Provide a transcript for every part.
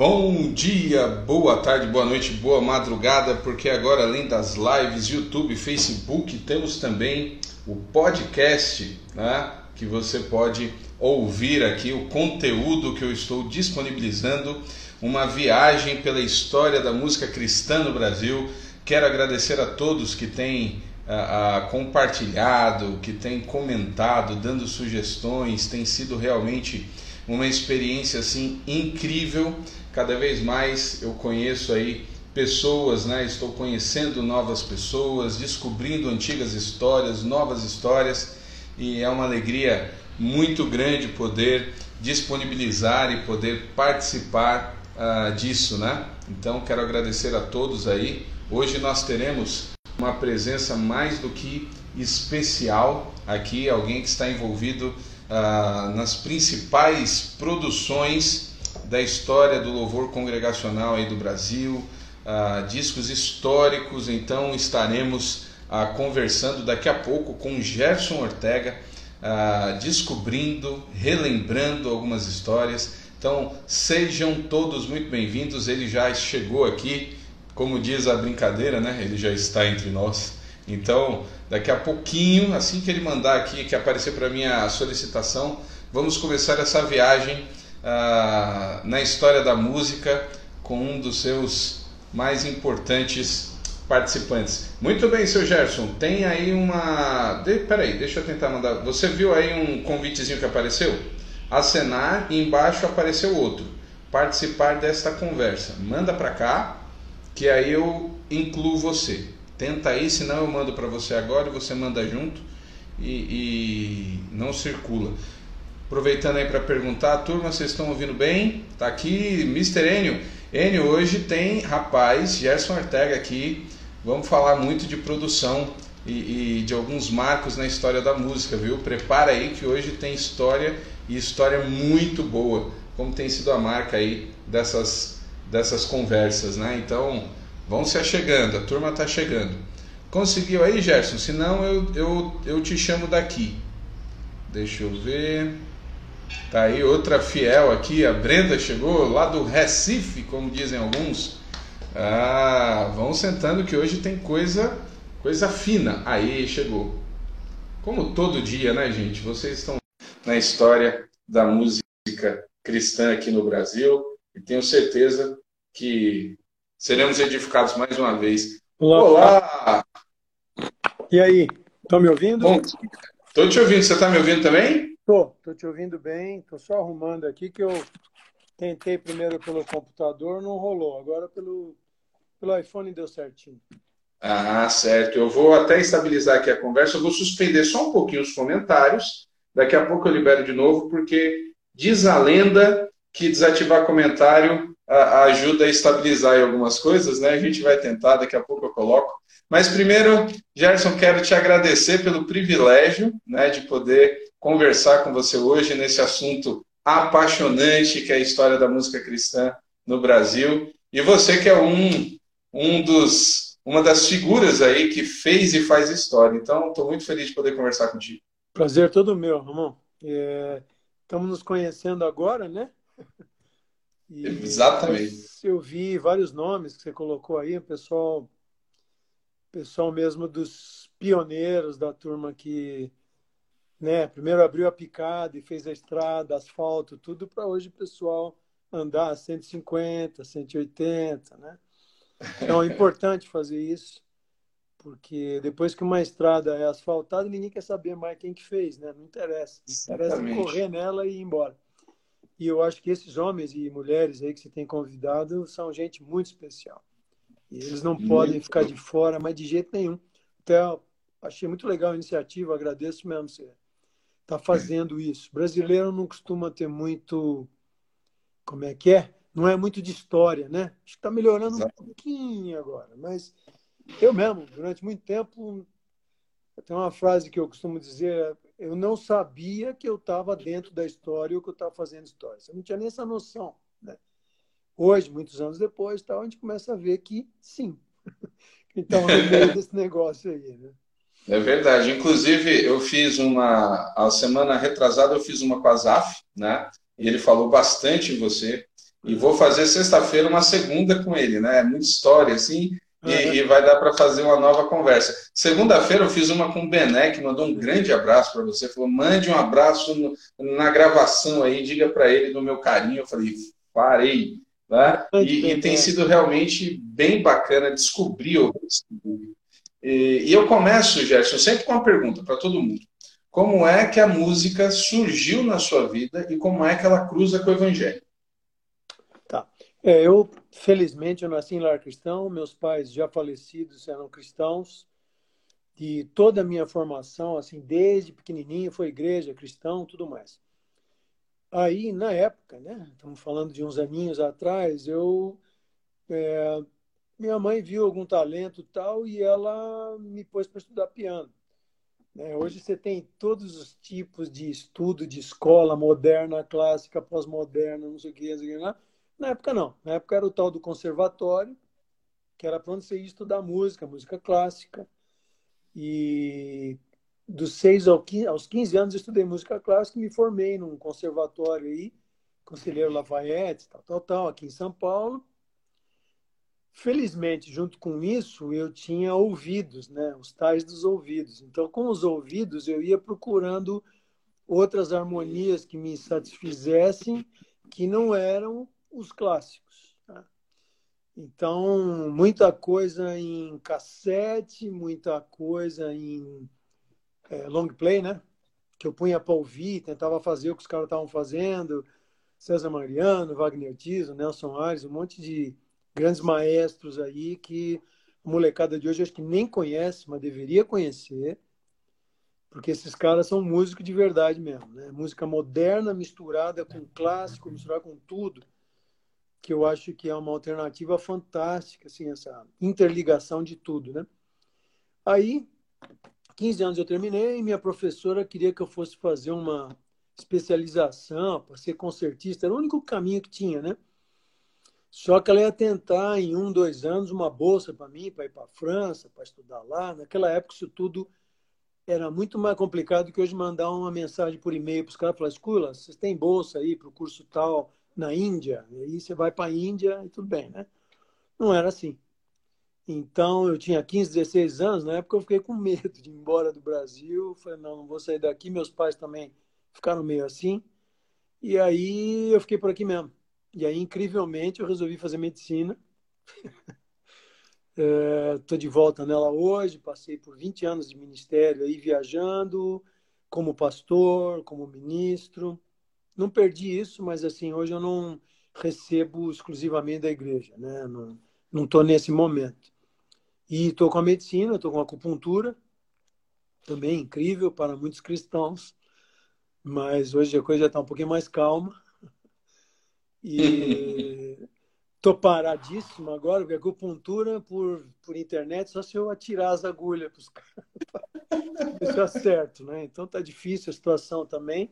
Bom dia, boa tarde, boa noite, boa madrugada, porque agora além das lives, YouTube, Facebook, temos também o podcast, né? Que você pode ouvir aqui o conteúdo que eu estou disponibilizando, uma viagem pela história da música cristã no Brasil. Quero agradecer a todos que têm compartilhado, que têm comentado, dando sugestões, tem sido realmente uma experiência assim incrível. Cada vez mais eu conheço aí pessoas, né? Estou conhecendo novas pessoas, descobrindo antigas histórias, novas histórias, e é uma alegria muito grande poder disponibilizar e poder participar uh, disso, né? Então quero agradecer a todos aí. Hoje nós teremos uma presença mais do que especial aqui, alguém que está envolvido uh, nas principais produções da história do louvor congregacional aí do Brasil, uh, discos históricos. Então estaremos uh, conversando daqui a pouco com Gerson Ortega, descobrindo, relembrando algumas histórias. Então sejam todos muito bem-vindos. Ele já chegou aqui, como diz a brincadeira, né? Ele já está entre nós. Então, daqui a pouquinho, assim que ele mandar aqui, que aparecer para mim a solicitação, vamos começar essa viagem ah, na história da música com um dos seus mais importantes participantes. Muito bem, seu Gerson, tem aí uma. De... Peraí, deixa eu tentar mandar. Você viu aí um convitezinho que apareceu? Acenar e embaixo apareceu outro. Participar desta conversa. Manda para cá, que aí eu incluo você. Tenta aí, senão eu mando para você agora e você manda junto e, e não circula. Aproveitando aí para perguntar, turma, vocês estão ouvindo bem? Tá aqui Mr. Enio. Enio, hoje tem rapaz, Gerson Ortega aqui. Vamos falar muito de produção e, e, de alguns marcos na história da música, viu? Prepara aí que hoje tem história e história muito boa, como tem sido a marca aí dessas, dessas conversas, né? Então, vão se achegando, a turma está chegando. Conseguiu aí, Gerson? Senão eu, eu, eu te chamo daqui. Deixa eu ver. Tá aí outra fiel aqui, a Brenda chegou lá do Recife, como dizem alguns. Ah, vão sentando que hoje tem coisa, coisa fina. Aí chegou. Como todo dia, né, gente? Vocês estão na história da música cristã aqui no Brasil e tenho certeza que seremos edificados mais uma vez. Olá! E aí, estão me ouvindo? Estou te ouvindo. Você está me ouvindo também? Tô, tô te ouvindo bem. Tô só arrumando aqui que eu tentei primeiro pelo computador, não rolou. Agora pelo, pelo iPhone deu certinho. Ah, certo. Eu vou até estabilizar aqui a conversa. Eu vou suspender só um pouquinho os comentários. Daqui a pouco eu libero de novo, porque diz a lenda que desativar comentário ajuda a estabilizar algumas coisas, né? A gente vai tentar, daqui a pouco eu coloco. Mas primeiro, Gerson, quero te agradecer pelo privilégio né, de poder conversar com você hoje nesse assunto apaixonante que é a história da música cristã no Brasil. E você que é um, um dos, uma das figuras aí que fez e faz história. Então, estou muito feliz de poder conversar contigo. Prazer todo meu, Ramon. É, estamos nos conhecendo agora, né? E Exatamente. Eu vi vários nomes que você colocou aí, o pessoal, pessoal mesmo dos pioneiros da turma que né? Primeiro abriu a picada e fez a estrada, asfalto, tudo para hoje o pessoal andar 150, 180, né? Então é importante fazer isso, porque depois que uma estrada é asfaltada, ninguém quer saber mais quem que fez, né? Não interessa. Interessa correr nela e ir embora. E eu acho que esses homens e mulheres aí que você tem convidado são gente muito especial. E eles não podem ficar de fora, mas de jeito nenhum. Então, achei muito legal a iniciativa, agradeço mesmo você está fazendo isso. O brasileiro não costuma ter muito. Como é que é? Não é muito de história, né? Acho que está melhorando Exato. um pouquinho agora. Mas eu mesmo, durante muito tempo, tem uma frase que eu costumo dizer: eu não sabia que eu estava dentro da história ou que eu estava fazendo história. Eu não tinha nem essa noção. Né? Hoje, muitos anos depois, tá, a gente começa a ver que sim. então, no meio desse negócio aí. Né? É verdade. Inclusive, eu fiz uma. A semana retrasada, eu fiz uma com a Zaf, né? E ele falou bastante em você. E vou fazer sexta-feira uma segunda com ele, né? É muita história, assim, e, e vai dar para fazer uma nova conversa. Segunda-feira eu fiz uma com o Bené, que mandou um grande abraço para você. Falou: mande um abraço no, na gravação aí, diga para ele do meu carinho. Eu falei: parei. Né? E, e tem sido realmente bem bacana descobrir o e, e eu começo, Gerson, sempre com uma pergunta para todo mundo. Como é que a música surgiu na sua vida e como é que ela cruza com o Evangelho? É, eu, felizmente, eu nasci em lar cristão, meus pais já falecidos eram cristãos, e toda a minha formação, assim, desde pequenininho, foi igreja, cristão, tudo mais. Aí, na época, né, estamos falando de uns aninhos atrás, eu é, minha mãe viu algum talento tal e ela me pôs para estudar piano. Né? Hoje você tem todos os tipos de estudo de escola moderna, clássica, pós-moderna, não sei o que, não sei o que. Na época não. Na época era o tal do conservatório, que era para onde você ia estudar música, música clássica. E dos 6 aos 15 anos eu estudei música clássica e me formei num conservatório aí, Conselheiro Lafayette, tal, tal, tal, aqui em São Paulo. Felizmente, junto com isso, eu tinha ouvidos, né? os tais dos ouvidos. Então, com os ouvidos, eu ia procurando outras harmonias que me satisfizessem, que não eram os clássicos. Tá? Então, muita coisa em cassete, muita coisa em é, long play, né? Que eu punha para ouvir, tentava fazer o que os caras estavam fazendo. César Mariano, Wagner Tiso, Nelson Ares, um monte de grandes maestros aí que a molecada de hoje acho que nem conhece, mas deveria conhecer, porque esses caras são músicos de verdade mesmo, né? Música moderna misturada com clássico, misturada com tudo, que eu acho que é uma alternativa fantástica, assim, essa interligação de tudo, né? Aí, 15 anos eu terminei e minha professora queria que eu fosse fazer uma especialização para ser concertista, era o único caminho que tinha, né? Só que ela ia tentar, em um, dois anos, uma bolsa para mim, para ir para a França, para estudar lá. Naquela época, isso tudo era muito mais complicado do que hoje mandar uma mensagem por e-mail para os caras e falar: escula, vocês têm bolsa aí para o curso tal na Índia? E aí você vai para a Índia e tudo bem, né? Não era assim. Então, eu tinha 15, 16 anos, na época eu fiquei com medo de ir embora do Brasil. Falei: não, não vou sair daqui. Meus pais também ficaram meio assim. E aí eu fiquei por aqui mesmo. E aí, incrivelmente, eu resolvi fazer medicina. Estou é, de volta nela hoje. Passei por 20 anos de ministério aí viajando, como pastor, como ministro. Não perdi isso, mas assim, hoje eu não recebo exclusivamente da igreja, né? Não estou nesse momento. E estou com a medicina, estou com a acupuntura, também incrível para muitos cristãos, mas hoje a coisa já está um pouquinho mais calma. E tô paradíssimo agora, porque acupuntura por, por internet, só se eu atirar as agulhas para os caras. Isso é certo, né? Então tá difícil a situação também.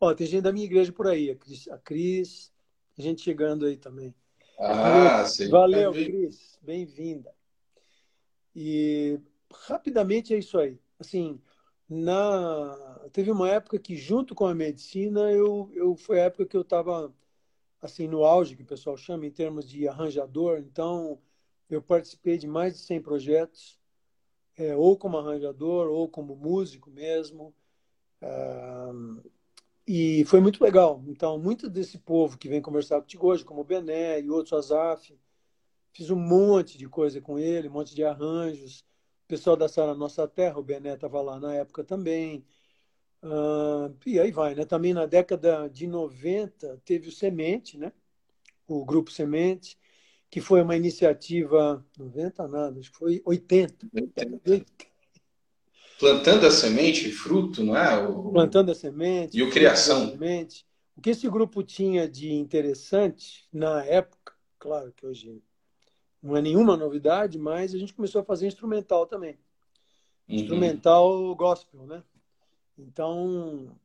Ó, tem gente da minha igreja por aí, a Cris, a Cris gente chegando aí também. Ah, sim. Valeu, Cris, bem-vinda. E rapidamente é isso aí. Assim, na teve uma época que junto com a medicina eu, eu foi a época que eu estava assim no auge que o pessoal chama em termos de arranjador. Então, eu participei de mais de 100 projetos, é, ou como arranjador ou como músico mesmo. Uh, e foi muito legal. Então, muito desse povo que vem conversar contigo hoje, como o Bené e outros Azaf, fiz um monte de coisa com ele, um monte de arranjos. O pessoal da Sala Nossa Terra, o Bené estava lá na época também. Uh, e aí vai, né? Também na década de 90 teve o Semente, né? O Grupo Semente, que foi uma iniciativa. 90 nada, acho que foi 80. 80. Plantando a semente, fruto, não é? O... Plantando a semente. E o Criação. Semente. O que esse grupo tinha de interessante na época, claro que hoje não é nenhuma novidade, mas a gente começou a fazer instrumental também. Uhum. Instrumental gospel, né? Então,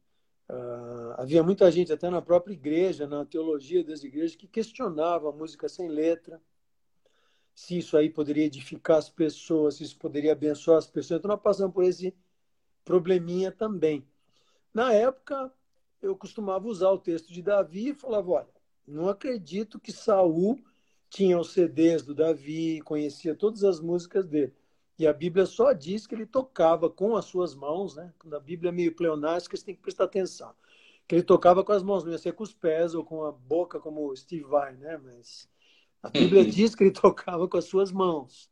uh, havia muita gente, até na própria igreja, na teologia das igrejas, que questionava a música sem letra, se isso aí poderia edificar as pessoas, se isso poderia abençoar as pessoas. Então, nós passamos por esse probleminha também. Na época, eu costumava usar o texto de Davi e falava: olha, Não acredito que Saul tinha os CDs do Davi, conhecia todas as músicas dele. E a Bíblia só diz que ele tocava com as suas mãos, né? Quando a Bíblia é meio pleonástica, você tem que prestar atenção. Que ele tocava com as mãos, não ia ser com os pés ou com a boca, como Steve Vai, né? Mas a Bíblia diz que ele tocava com as suas mãos.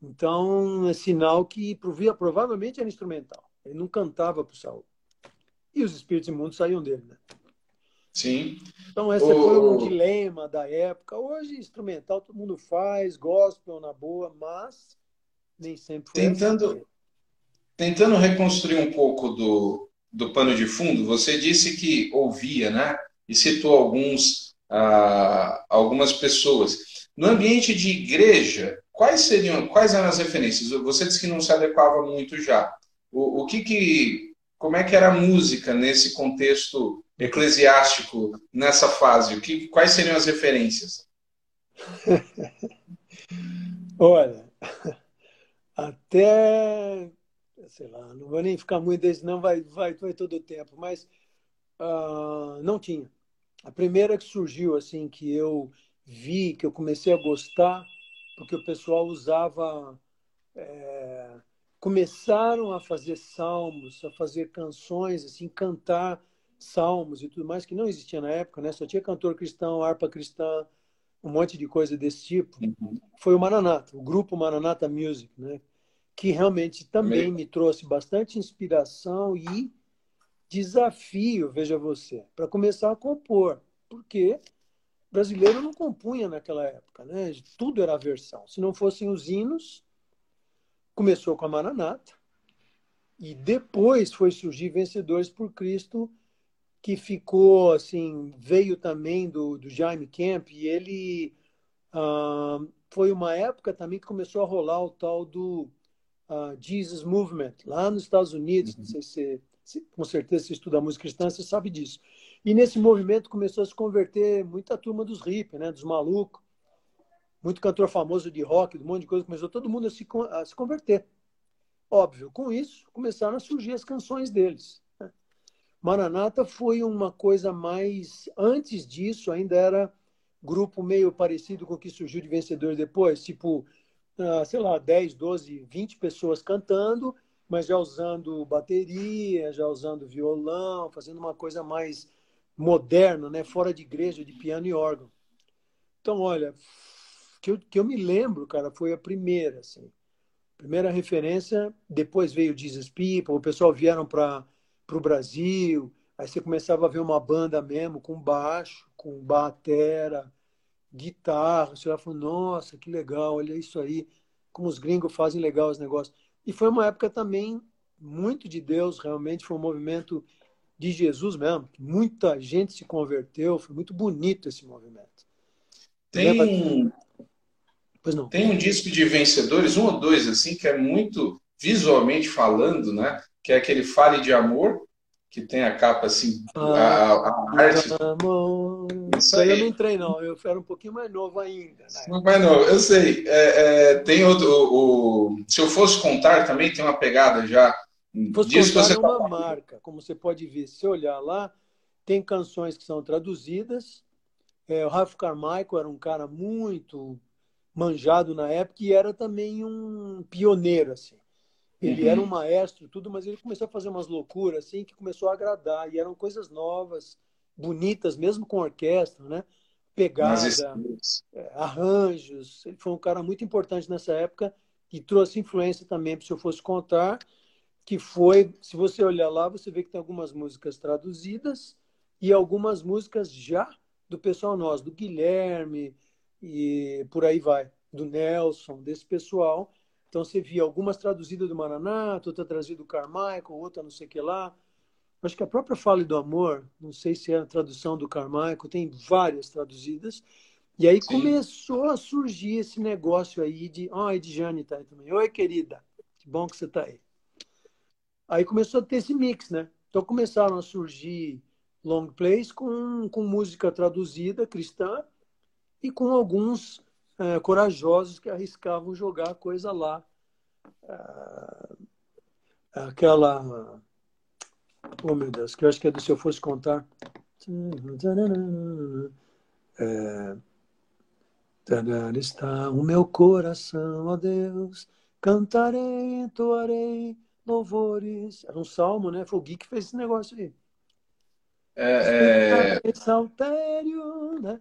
Então, é sinal que provavelmente era instrumental. Ele não cantava para o Saul. E os espíritos imundos saíam dele, né? Sim. Então, esse o... foi um dilema da época. Hoje, instrumental, todo mundo faz, gospel na boa, mas nem sempre foi tentando, assim. Tentando reconstruir um pouco do, do pano de fundo, você disse que ouvia, né? E citou alguns, ah, algumas pessoas. No ambiente de igreja, quais seriam, quais eram as referências? Você disse que não se adequava muito já. O, o que que, como é que era a música nesse contexto eclesiástico nessa fase? O que, quais seriam as referências? Olha, até, sei lá, não vou nem ficar muito desse, não vai, vai, vai todo o tempo, mas uh, não tinha. A primeira que surgiu, assim, que eu vi, que eu comecei a gostar, porque o pessoal usava. É, começaram a fazer salmos, a fazer canções, assim, cantar salmos e tudo mais, que não existia na época, né? Só tinha cantor cristão, harpa cristã, um monte de coisa desse tipo, uhum. foi o Maranata, o grupo Maranata Music, né? que realmente também me trouxe bastante inspiração e desafio, veja você, para começar a compor, porque brasileiro não compunha naquela época, né? Tudo era versão. Se não fossem os hinos, começou com a Maranata e depois foi surgir Vencedores por Cristo, que ficou assim, veio também do, do Jaime Camp e ele ah, foi uma época também que começou a rolar o tal do uh, Jesus Movement lá nos Estados Unidos. Uhum. Não sei se, se, com certeza você estuda música cristã, você sabe disso. E nesse movimento começou a se converter muita turma dos hippies, né, dos malucos, muito cantor famoso de rock, um monte de coisa, começou todo mundo a se, a se converter. Óbvio, com isso começaram a surgir as canções deles. Maranata foi uma coisa mais. Antes disso, ainda era grupo meio parecido com o que surgiu de vencedores depois, tipo, ah, sei lá, 10, 12, 20 pessoas cantando, mas já usando bateria, já usando violão, fazendo uma coisa mais moderna, né? fora de igreja, de piano e órgão. Então, olha, que eu, que eu me lembro, cara, foi a primeira, assim. Primeira referência, depois veio Jesus People, o pessoal vieram para o Brasil. Aí você começava a ver uma banda mesmo com baixo, com batera, guitarra. Você já falou, nossa, que legal, olha isso aí, como os gringos fazem legal os negócios. E foi uma época também muito de Deus, realmente foi um movimento de Jesus mesmo. Muita gente se converteu, foi muito bonito esse movimento. Tem pois não. Tem um disco de vencedores, um ou dois, assim, que é muito visualmente falando, né? que é aquele Fale de Amor, que tem a capa assim, ah, a, a arte. Amor. Isso aí. Eu não entrei, não. Eu era um pouquinho mais novo ainda. Né? Mais novo, eu sei. É, é, tem outro. O, o, se eu fosse contar também, tem uma pegada já. Fosse disso contar você é uma tá... marca, como você pode ver. Se olhar lá, tem canções que são traduzidas. É, o Ralph Carmichael era um cara muito manjado na época e era também um pioneiro, assim. Ele uhum. era um maestro, tudo, mas ele começou a fazer umas loucuras assim que começou a agradar e eram coisas novas, bonitas, mesmo com orquestra, né? Pegada, é, arranjos. Ele foi um cara muito importante nessa época e trouxe influência também, se eu fosse contar, que foi, se você olhar lá, você vê que tem algumas músicas traduzidas e algumas músicas já do pessoal nosso, do Guilherme e por aí vai, do Nelson, desse pessoal então você via algumas traduzidas do Maranato, outra traduzida do Carmichael, outra não sei o que lá. Acho que a própria Fale do Amor, não sei se é a tradução do Carmichael, tem várias traduzidas. E aí Sim. começou a surgir esse negócio aí de. Ó, oh, Edjane tá aí também. Oi, querida. Que bom que você tá aí. Aí começou a ter esse mix, né? Então começaram a surgir long plays com, com música traduzida cristã e com alguns é, corajosos que arriscavam jogar coisa lá. É, aquela. Oh, meu Deus, que eu acho que é do Se Eu Fosse Contar. É, está o meu coração, ó Deus, cantarei, entoarei louvores. Era um salmo, né? Foi o Gui que fez esse negócio aí. É, é... Saltério, né?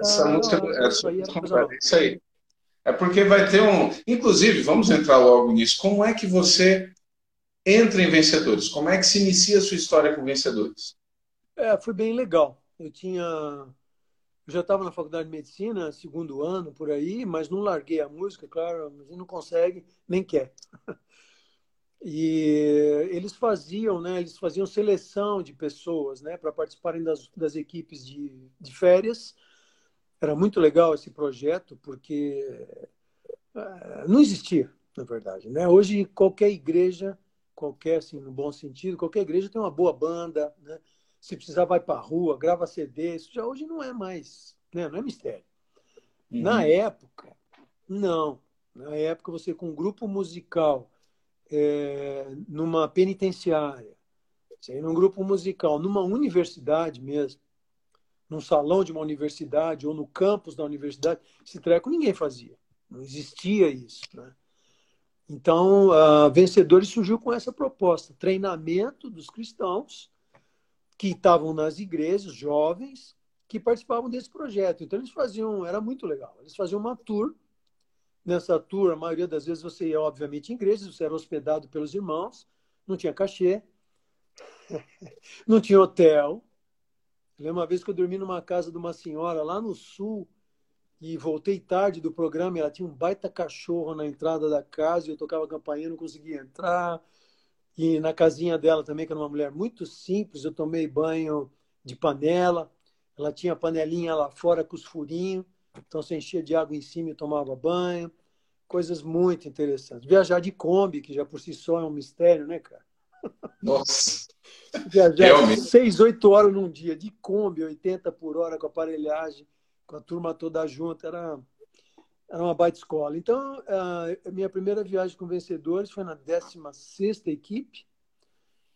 Essa música é, é isso aí. É porque vai ter um. Inclusive, vamos entrar logo nisso. Como é que você entra em vencedores? Como é que se inicia a sua história com vencedores? É, foi bem legal. Eu tinha. Eu já estava na faculdade de medicina, segundo ano, por aí, mas não larguei a música, claro, mas não consegue, nem quer. E eles faziam, né, eles faziam seleção de pessoas, né, para participarem das, das equipes de, de férias. Era muito legal esse projeto, porque uh, não existia, na verdade, né? Hoje qualquer igreja, qualquer, assim, no bom sentido, qualquer igreja tem uma boa banda, né? Se precisar vai para a rua, grava CD, isso já hoje não é mais, né? Não é mistério. Uhum. Na época, não. Na época você com um grupo musical é, numa penitenciária, num grupo musical, numa universidade mesmo, num salão de uma universidade ou no campus da universidade, esse treco ninguém fazia. Não existia isso. Né? Então, a Vencedores surgiu com essa proposta: treinamento dos cristãos que estavam nas igrejas, jovens, que participavam desse projeto. Então, eles faziam, era muito legal, eles faziam uma tour Nessa tour, a maioria das vezes você ia, obviamente, em igrejas, você era hospedado pelos irmãos, não tinha cachê, não tinha hotel. Eu lembro uma vez que eu dormi numa casa de uma senhora lá no sul e voltei tarde do programa ela tinha um baita cachorro na entrada da casa e eu tocava campainha, não conseguia entrar. E na casinha dela também, que era uma mulher muito simples, eu tomei banho de panela. Ela tinha a panelinha lá fora com os furinhos. Então você enchia de água em cima e tomava banho. Coisas muito interessantes. Viajar de Kombi, que já por si só é um mistério, né, cara? Nossa! Viajar seis, oito horas num dia de Kombi, 80 por hora com aparelhagem, com a turma toda junta, era, era uma baita escola. Então, a minha primeira viagem com vencedores foi na 16 equipe.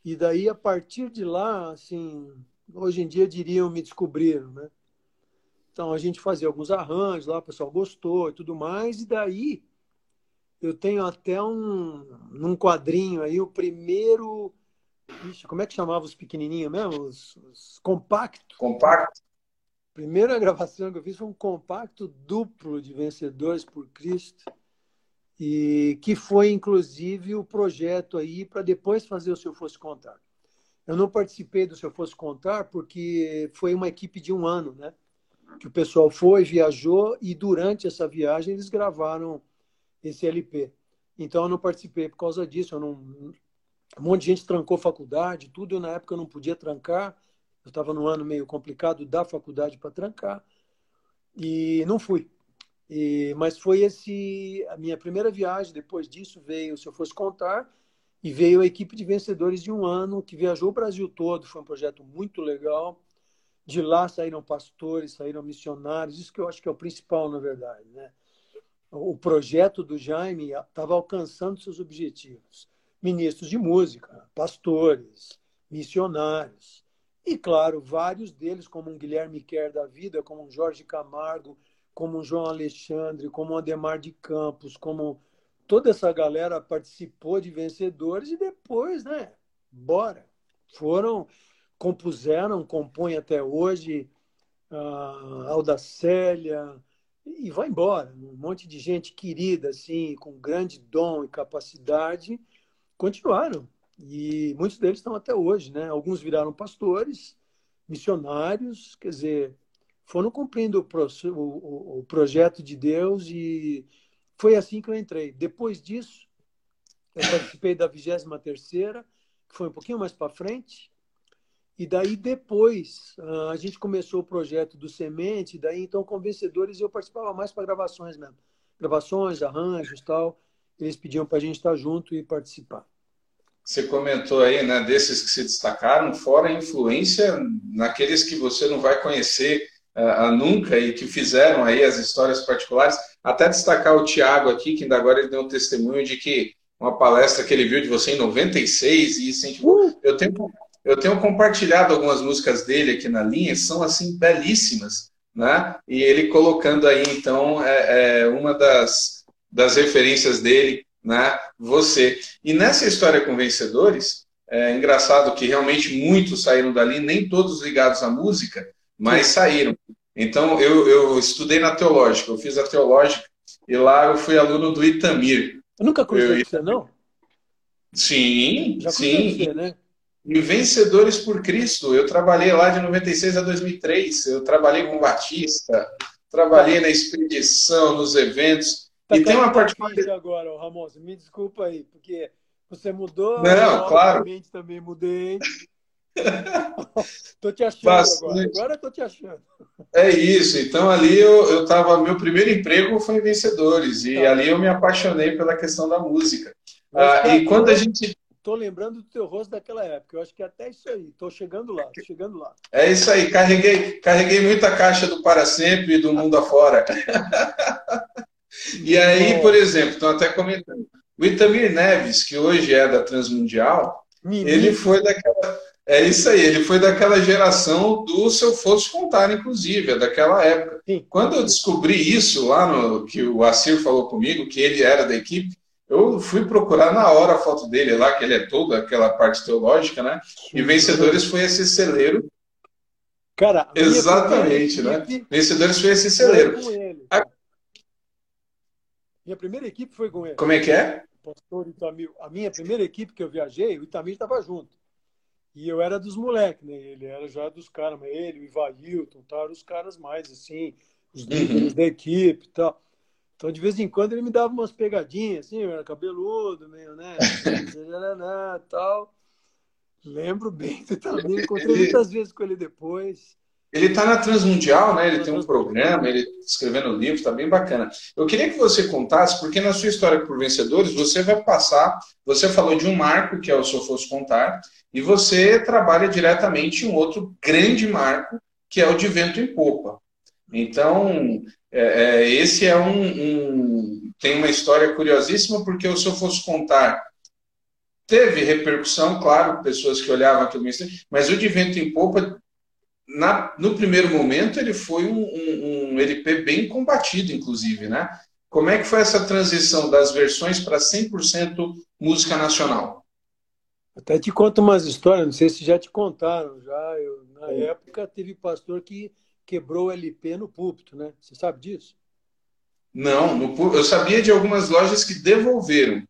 E daí, a partir de lá, assim, hoje em dia diriam me descobriram, né? Então a gente fazia alguns arranjos lá, o pessoal gostou e tudo mais, e daí eu tenho até um num quadrinho aí o primeiro. Ixi, como é que chamava os pequenininhos mesmo? Os, os compacto. Compacto. Primeira gravação que eu fiz foi um compacto duplo de Vencedores por Cristo e que foi inclusive o projeto aí para depois fazer o Se Eu Fosse Contar. Eu não participei do Se Eu Fosse Contar porque foi uma equipe de um ano, né? Que o pessoal foi, viajou e durante essa viagem eles gravaram esse LP. Então eu não participei por causa disso. Eu não... Um monte de gente trancou faculdade, tudo. Eu, na época eu não podia trancar. Eu estava num ano meio complicado da faculdade para trancar e não fui. E, mas foi esse a minha primeira viagem. Depois disso veio, se eu fosse contar, e veio a equipe de vencedores de um ano que viajou o Brasil todo. Foi um projeto muito legal. De lá saíram pastores, saíram missionários, isso que eu acho que é o principal, na verdade. Né? O projeto do Jaime estava alcançando seus objetivos. Ministros de música, pastores, missionários. E, claro, vários deles, como um Guilherme Kerr da vida, como um Jorge Camargo, como um João Alexandre, como um Ademar de Campos, como toda essa galera participou de vencedores e depois, né? Bora. Foram compuseram, compõem até hoje, a Aldacélia, e vai embora. Um monte de gente querida, assim, com grande dom e capacidade, continuaram. E muitos deles estão até hoje, né? Alguns viraram pastores, missionários, quer dizer, foram cumprindo o, pro, o, o projeto de Deus e foi assim que eu entrei. Depois disso, eu participei da 23 terceira, que foi um pouquinho mais para frente, e daí depois a gente começou o projeto do Semente, daí então com vencedores eu participava mais para gravações mesmo. Gravações, arranjos tal. Eles pediam para a gente estar junto e participar. Você comentou aí, né, desses que se destacaram, fora a influência naqueles que você não vai conhecer uh, nunca e que fizeram aí as histórias particulares. Até destacar o Tiago aqui, que ainda agora ele deu um testemunho de que uma palestra que ele viu de você em 96 e incentivou. Uh! Eu tenho eu tenho compartilhado algumas músicas dele aqui na linha, são assim belíssimas. né? E ele colocando aí, então, é, é uma das, das referências dele, né? Você. E nessa história com vencedores, é engraçado que realmente muitos saíram dali, nem todos ligados à música, mas saíram. Então, eu, eu estudei na teológica, eu fiz a teológica e lá eu fui aluno do Itamir. Eu nunca conheci você, não? Sim, Já sim. Você, né? E Vencedores por Cristo. Eu trabalhei lá de 96 a 2003. Eu trabalhei com Batista, trabalhei na expedição, nos eventos. Tá e tem uma parte agora, Ramon, me desculpa aí, porque você mudou. Não, claro. também mudei. tô te achando Bastante. agora. Agora tô te achando. É isso. Então ali eu, eu tava. Meu primeiro emprego foi em Vencedores. E tá. ali eu me apaixonei pela questão da música. Ah, e quando a gente. Tô lembrando do teu rosto daquela época. Eu acho que é até isso aí. Tô chegando lá, tô chegando lá. É isso aí. Carreguei, carreguei muita caixa do Para Sempre e do Mundo Afora. e aí, por exemplo, estão até comentando. O Itamir Neves, que hoje é da Transmundial, Menino. ele foi daquela. É isso aí, ele foi daquela geração do Se Eu Fosse Contar, inclusive, é daquela época. Sim. Quando eu descobri isso lá no que o Assir falou comigo, que ele era da equipe, eu fui procurar na hora a foto dele lá, que ele é todo aquela parte teológica, né? E Vencedores foi esse celeiro. Cara, exatamente, né? Vencedores foi esse celeiro. A... Minha primeira equipe foi com ele. Como é que é? Pastor Itamir. A minha primeira equipe que eu viajei, o Itamir estava junto. E eu era dos moleques, né? Ele era já dos caras, mas ele, o Ivailton, eram os caras mais assim, os líderes uhum. da equipe e tal. Então, de vez em quando, ele me dava umas pegadinhas, assim, eu era cabeludo, meio, né? tal. Lembro bem também, encontrei ele, muitas vezes com ele depois. Ele está na Transmundial, né? Ele tem um programa, ele escrevendo livros, está bem bacana. Eu queria que você contasse, porque na sua história por vencedores, você vai passar. Você falou de um marco, que é o Se Eu Fosse Contar, e você trabalha diretamente em um outro grande marco, que é o de vento em popa. Então, é, é, esse é um, um, tem uma história curiosíssima porque se eu fosse contar teve repercussão, claro, pessoas que olhavam aquilo, mas o de vento em popa na, no primeiro momento ele foi um, um, um, LP bem combatido, inclusive, né? Como é que foi essa transição das versões para 100% música nacional? Até te conto umas histórias, não sei se já te contaram, já eu, na época teve pastor que quebrou o LP no púlpito, né? Você sabe disso? Não, no, eu sabia de algumas lojas que devolveram.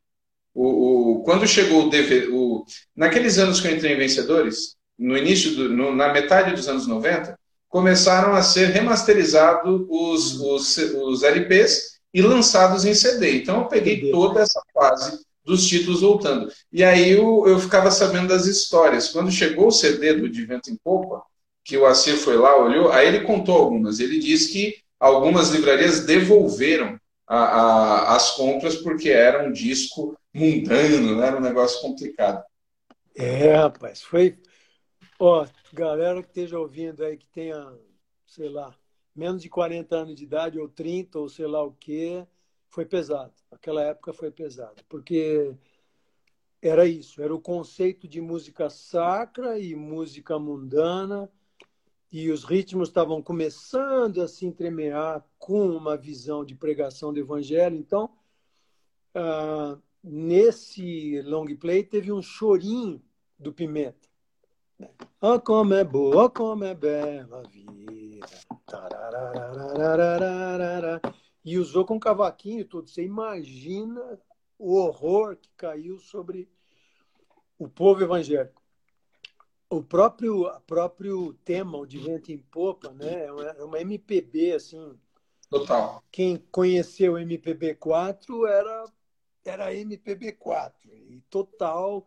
O, o quando chegou o DVD, o, naqueles anos que eu entrei em Vencedores, no início, do, no, na metade dos anos 90, começaram a ser remasterizados os, os, os LPs e lançados em CD. Então eu peguei toda essa fase dos títulos voltando. E aí eu, eu ficava sabendo das histórias. Quando chegou o CD do De Vento em Popa, que o Assir foi lá, olhou, aí ele contou algumas. Ele disse que algumas livrarias devolveram a, a, as compras porque era um disco mundano, né? era um negócio complicado. É, rapaz, foi. Ó, galera que esteja ouvindo aí, que tenha, sei lá, menos de 40 anos de idade, ou 30, ou sei lá o quê, foi pesado. Aquela época foi pesado, porque era isso, era o conceito de música sacra e música mundana e os ritmos estavam começando a se entremear com uma visão de pregação do evangelho. Então, ah, nesse long play teve um chorinho do Pimenta. Oh, como é boa, oh, como é bela a vida. E usou com cavaquinho tudo. Você imagina o horror que caiu sobre o povo evangélico o próprio próprio tema o de vento em popa né é uma, é uma MPB assim. Total. Quem conheceu MPB4 era era MPB4 e total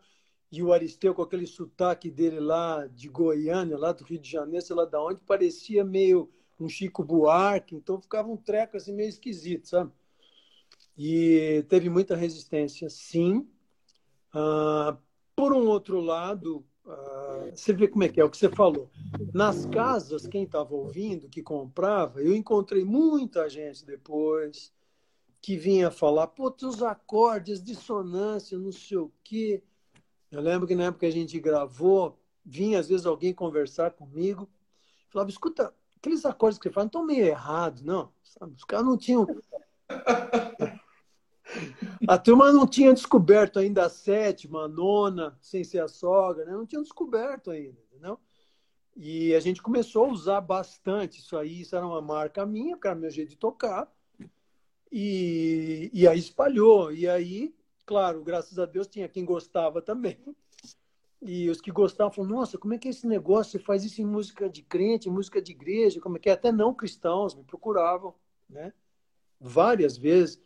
e o Aristeu com aquele sotaque dele lá de Goiânia lá do Rio de Janeiro sei lá da onde parecia meio um Chico Buarque então ficava um treco assim meio esquisito sabe? E teve muita resistência sim. Ah, por um outro lado ah, você vê como é que é o que você falou. Nas casas, quem estava ouvindo, que comprava, eu encontrei muita gente depois que vinha falar, pô, os acordes, dissonância, não sei o quê. Eu lembro que na época que a gente gravou, vinha às vezes alguém conversar comigo, falava, escuta, aqueles acordes que você faz não estão meio errados, não. Sabe? Os caras não tinham. A turma não tinha descoberto ainda a sétima, a nona, sem ser a sogra, né? Não tinham descoberto ainda, entendeu? E a gente começou a usar bastante isso aí. Isso era uma marca minha, porque era meu jeito de tocar. E, e aí espalhou. E aí, claro, graças a Deus tinha quem gostava também. E os que gostavam falaram, nossa, como é que é esse negócio? Você faz isso em música de crente, em música de igreja, como é que é? Até não cristãos me procuravam, né? Várias vezes.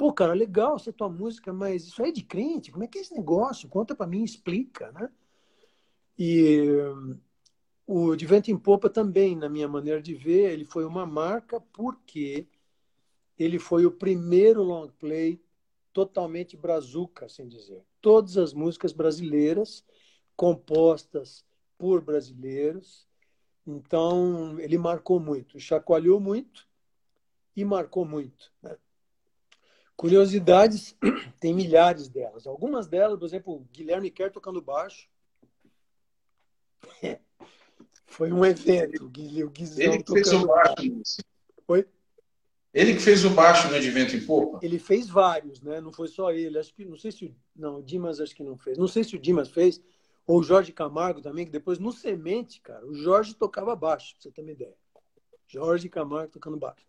Pô, cara, legal essa tua música, mas isso aí é de crente? Como é que é esse negócio? Conta para mim, explica, né? E o De Vento em Popa também, na minha maneira de ver, ele foi uma marca porque ele foi o primeiro long play totalmente brazuca, assim dizer. Todas as músicas brasileiras compostas por brasileiros. Então, ele marcou muito, chacoalhou muito e marcou muito. Né? Curiosidades, tem milhares delas. Algumas delas, por exemplo, Guilherme Kerr tocando baixo. Foi um evento. O Guizão Ele que fez o baixo. Oi? Ele que fez o baixo no Advento em Popa? Ele fez vários, né? Não foi só ele. Acho que não sei se o, não, o Dimas acho que não fez. Não sei se o Dimas fez ou o Jorge Camargo também, que depois no Semente, cara, o Jorge tocava baixo, pra você ter uma ideia. Jorge Camargo tocando baixo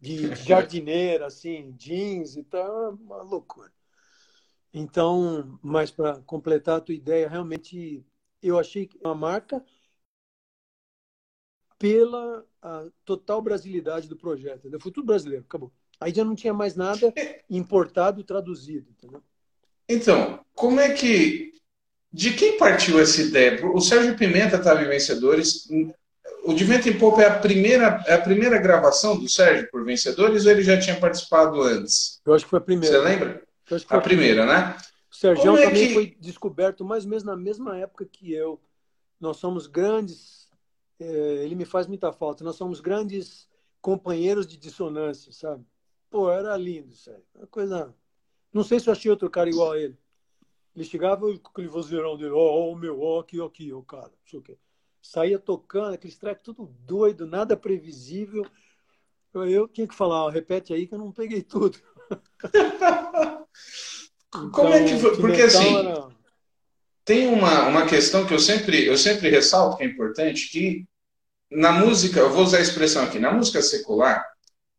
de jardineira, assim, jeans e tal, uma loucura. Então, mas para completar a tua ideia, realmente eu achei que uma marca pela total brasilidade do projeto. Entendeu? Foi tudo brasileiro, acabou. Aí já não tinha mais nada importado, traduzido, entendeu? Então, como é que. De quem partiu essa ideia? O Sérgio Pimenta estava em Vencedores o De Vento em Popa é a primeira, é a primeira gravação do Sérgio por Vencedores ou ele já tinha participado antes? Eu acho que foi a primeira. Você lembra? Eu acho que foi a primeira, né? O Sérgio é também que... foi descoberto mais ou menos na mesma época que eu. Nós somos grandes, é, ele me faz muita falta, nós somos grandes companheiros de dissonância, sabe? Pô, era lindo aí. Uma coisa. Não sei se eu achei outro cara igual a ele. Ele chegava com aquele vozeirão dele, ó, oh, oh, meu, ó, oh, aqui, aqui, o cara, não sei o quê saía tocando, aqueles tracks tudo doido, nada previsível. Eu tinha que falar, repete aí que eu não peguei tudo. Como então, é que foi? Porque assim, era... tem uma, uma questão que eu sempre, eu sempre ressalto que é importante, que na música, eu vou usar a expressão aqui, na música secular,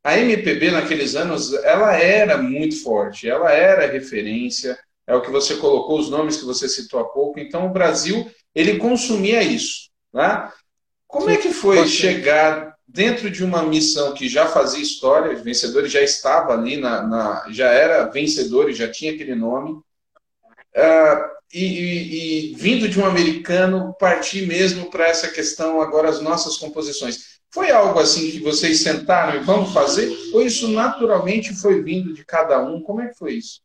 a MPB naqueles anos, ela era muito forte, ela era referência, é o que você colocou, os nomes que você citou há pouco, então o Brasil, ele consumia isso. Né? Como é que foi chegar dentro de uma missão que já fazia história, os vencedores já estava ali, na, na já era vencedor e já tinha aquele nome, uh, e, e, e, vindo de um americano, partir mesmo para essa questão, agora as nossas composições. Foi algo assim que vocês sentaram e vamos fazer? Ou isso naturalmente foi vindo de cada um? Como é que foi isso?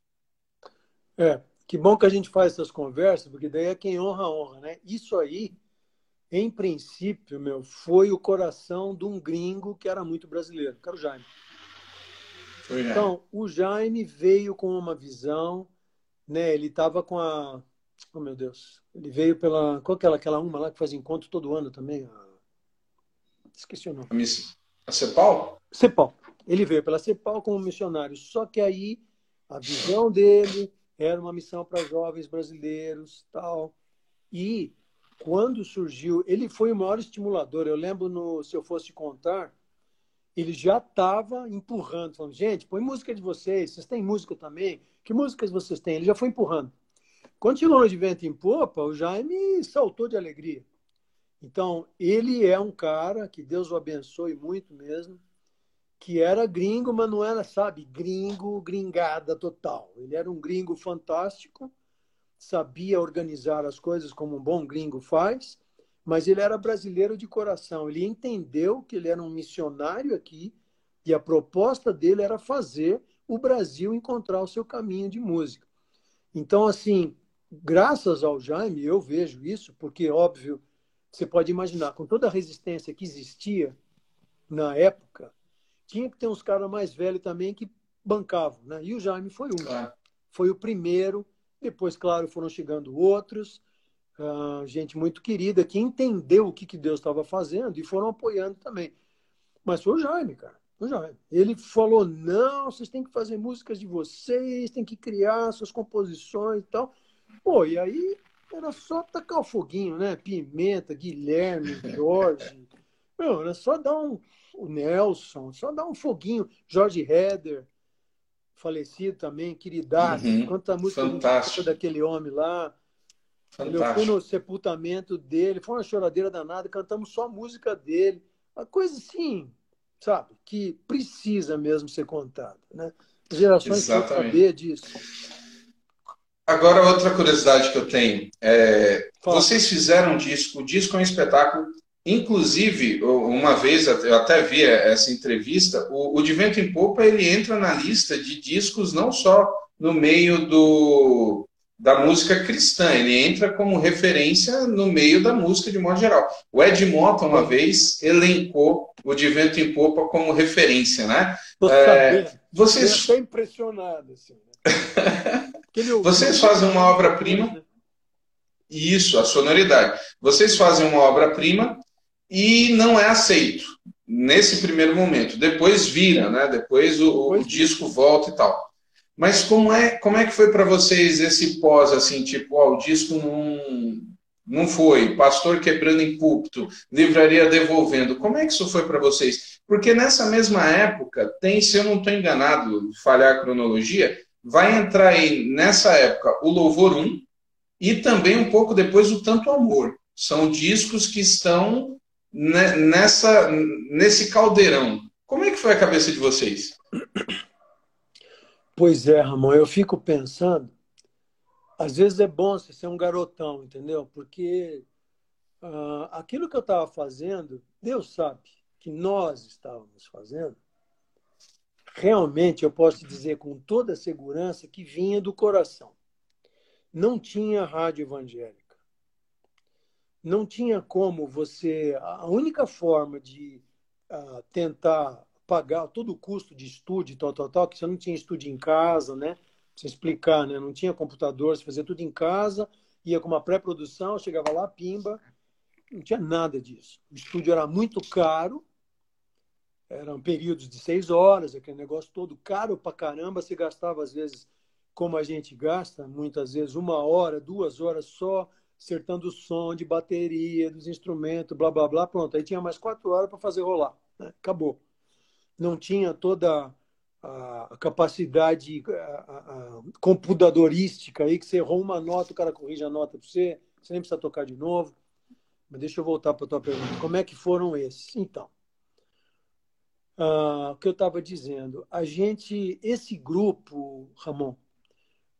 É, que bom que a gente faz essas conversas, porque daí é quem honra, honra, né? Isso aí em princípio, meu, foi o coração de um gringo que era muito brasileiro, que era o Jaime. Foi, então, o Jaime veio com uma visão, né? Ele estava com a, oh meu Deus, ele veio pela, qual que era aquela uma lá que faz encontro todo ano também? Esqueci o nome. A Cepal? Cepal. Ele veio pela Cepal como missionário, só que aí a visão dele era uma missão para jovens brasileiros, tal. E quando surgiu, ele foi o maior estimulador. Eu lembro no Se Eu Fosse Contar, ele já estava empurrando, falando, gente, põe música de vocês, vocês têm música também? Que músicas vocês têm? Ele já foi empurrando. Quando chegou de vento em popa, o Jaime saltou de alegria. Então, ele é um cara, que Deus o abençoe muito mesmo, que era gringo, mas não era, sabe, gringo, gringada total. Ele era um gringo fantástico, sabia organizar as coisas como um bom gringo faz, mas ele era brasileiro de coração. Ele entendeu que ele era um missionário aqui e a proposta dele era fazer o Brasil encontrar o seu caminho de música. Então, assim, graças ao Jaime, eu vejo isso, porque, óbvio, você pode imaginar, com toda a resistência que existia na época, tinha que ter uns caras mais velhos também que bancavam, né? E o Jaime foi um. Foi o primeiro depois, claro, foram chegando outros, uh, gente muito querida que entendeu o que, que Deus estava fazendo e foram apoiando também. Mas foi o Jaime, cara. O Jaime. Ele falou: não, vocês têm que fazer músicas de vocês, têm que criar suas composições e tal. Pô, e aí era só tacar o foguinho, né? Pimenta, Guilherme, Jorge. Meu, era só dar um. O Nelson, só dar um foguinho. Jorge Heder, falecido também, queridaço. Uhum. Quanta música Fantástico. daquele homem lá. Fantástico. Eu fui no sepultamento dele, foi uma choradeira danada, cantamos só a música dele. Uma coisa assim, sabe, que precisa mesmo ser contada. Né? As gerações têm que saber disso. Agora, outra curiosidade que eu tenho. É, vocês fizeram um disco, o disco é um espetáculo. Inclusive, uma vez, eu até vi essa entrevista, o, o De Vento em Popa, ele entra na lista de discos não só no meio do, da música cristã, ele entra como referência no meio da música de modo geral. O Ed Mota, uma vez, elencou o De Vento em Popa como referência, né? É, vocês... Eu impressionado, assim. Né? Vocês fazem uma obra-prima. Isso, a sonoridade. Vocês fazem uma obra-prima e não é aceito nesse primeiro momento. Depois vira, né? Depois o, o disco volta e tal. Mas como é, como é que foi para vocês esse pós, assim, tipo, ó, o disco não, não foi, pastor quebrando em púlpito, livraria devolvendo. Como é que isso foi para vocês? Porque nessa mesma época, tem, se eu não estou enganado, falhar a cronologia, vai entrar aí nessa época o Louvor 1 e também um pouco depois o Tanto Amor. São discos que estão nessa nesse caldeirão. Como é que foi a cabeça de vocês? Pois é, Ramon, eu fico pensando, às vezes é bom você ser um garotão, entendeu? Porque uh, aquilo que eu estava fazendo, Deus sabe que nós estávamos fazendo, realmente eu posso dizer com toda segurança que vinha do coração. Não tinha rádio evangélica. Não tinha como você. A única forma de uh, tentar pagar todo o custo de estúdio, tal, tal, tal, que você não tinha estúdio em casa, né? Você explicar, né? Não tinha computador, você fazia tudo em casa, ia com uma pré-produção, chegava lá, pimba, não tinha nada disso. O estúdio era muito caro eram períodos de seis horas, aquele negócio todo caro pra caramba. Você gastava, às vezes, como a gente gasta, muitas vezes, uma hora, duas horas só acertando o som de bateria, dos instrumentos, blá, blá, blá. Pronto, aí tinha mais quatro horas para fazer rolar. Né? Acabou. Não tinha toda a capacidade a, a, computadorística aí, que você errou uma nota, o cara corrige a nota para você, você nem precisa tocar de novo. Mas deixa eu voltar para a tua pergunta. Como é que foram esses? Então, uh, o que eu estava dizendo. A gente, esse grupo, Ramon,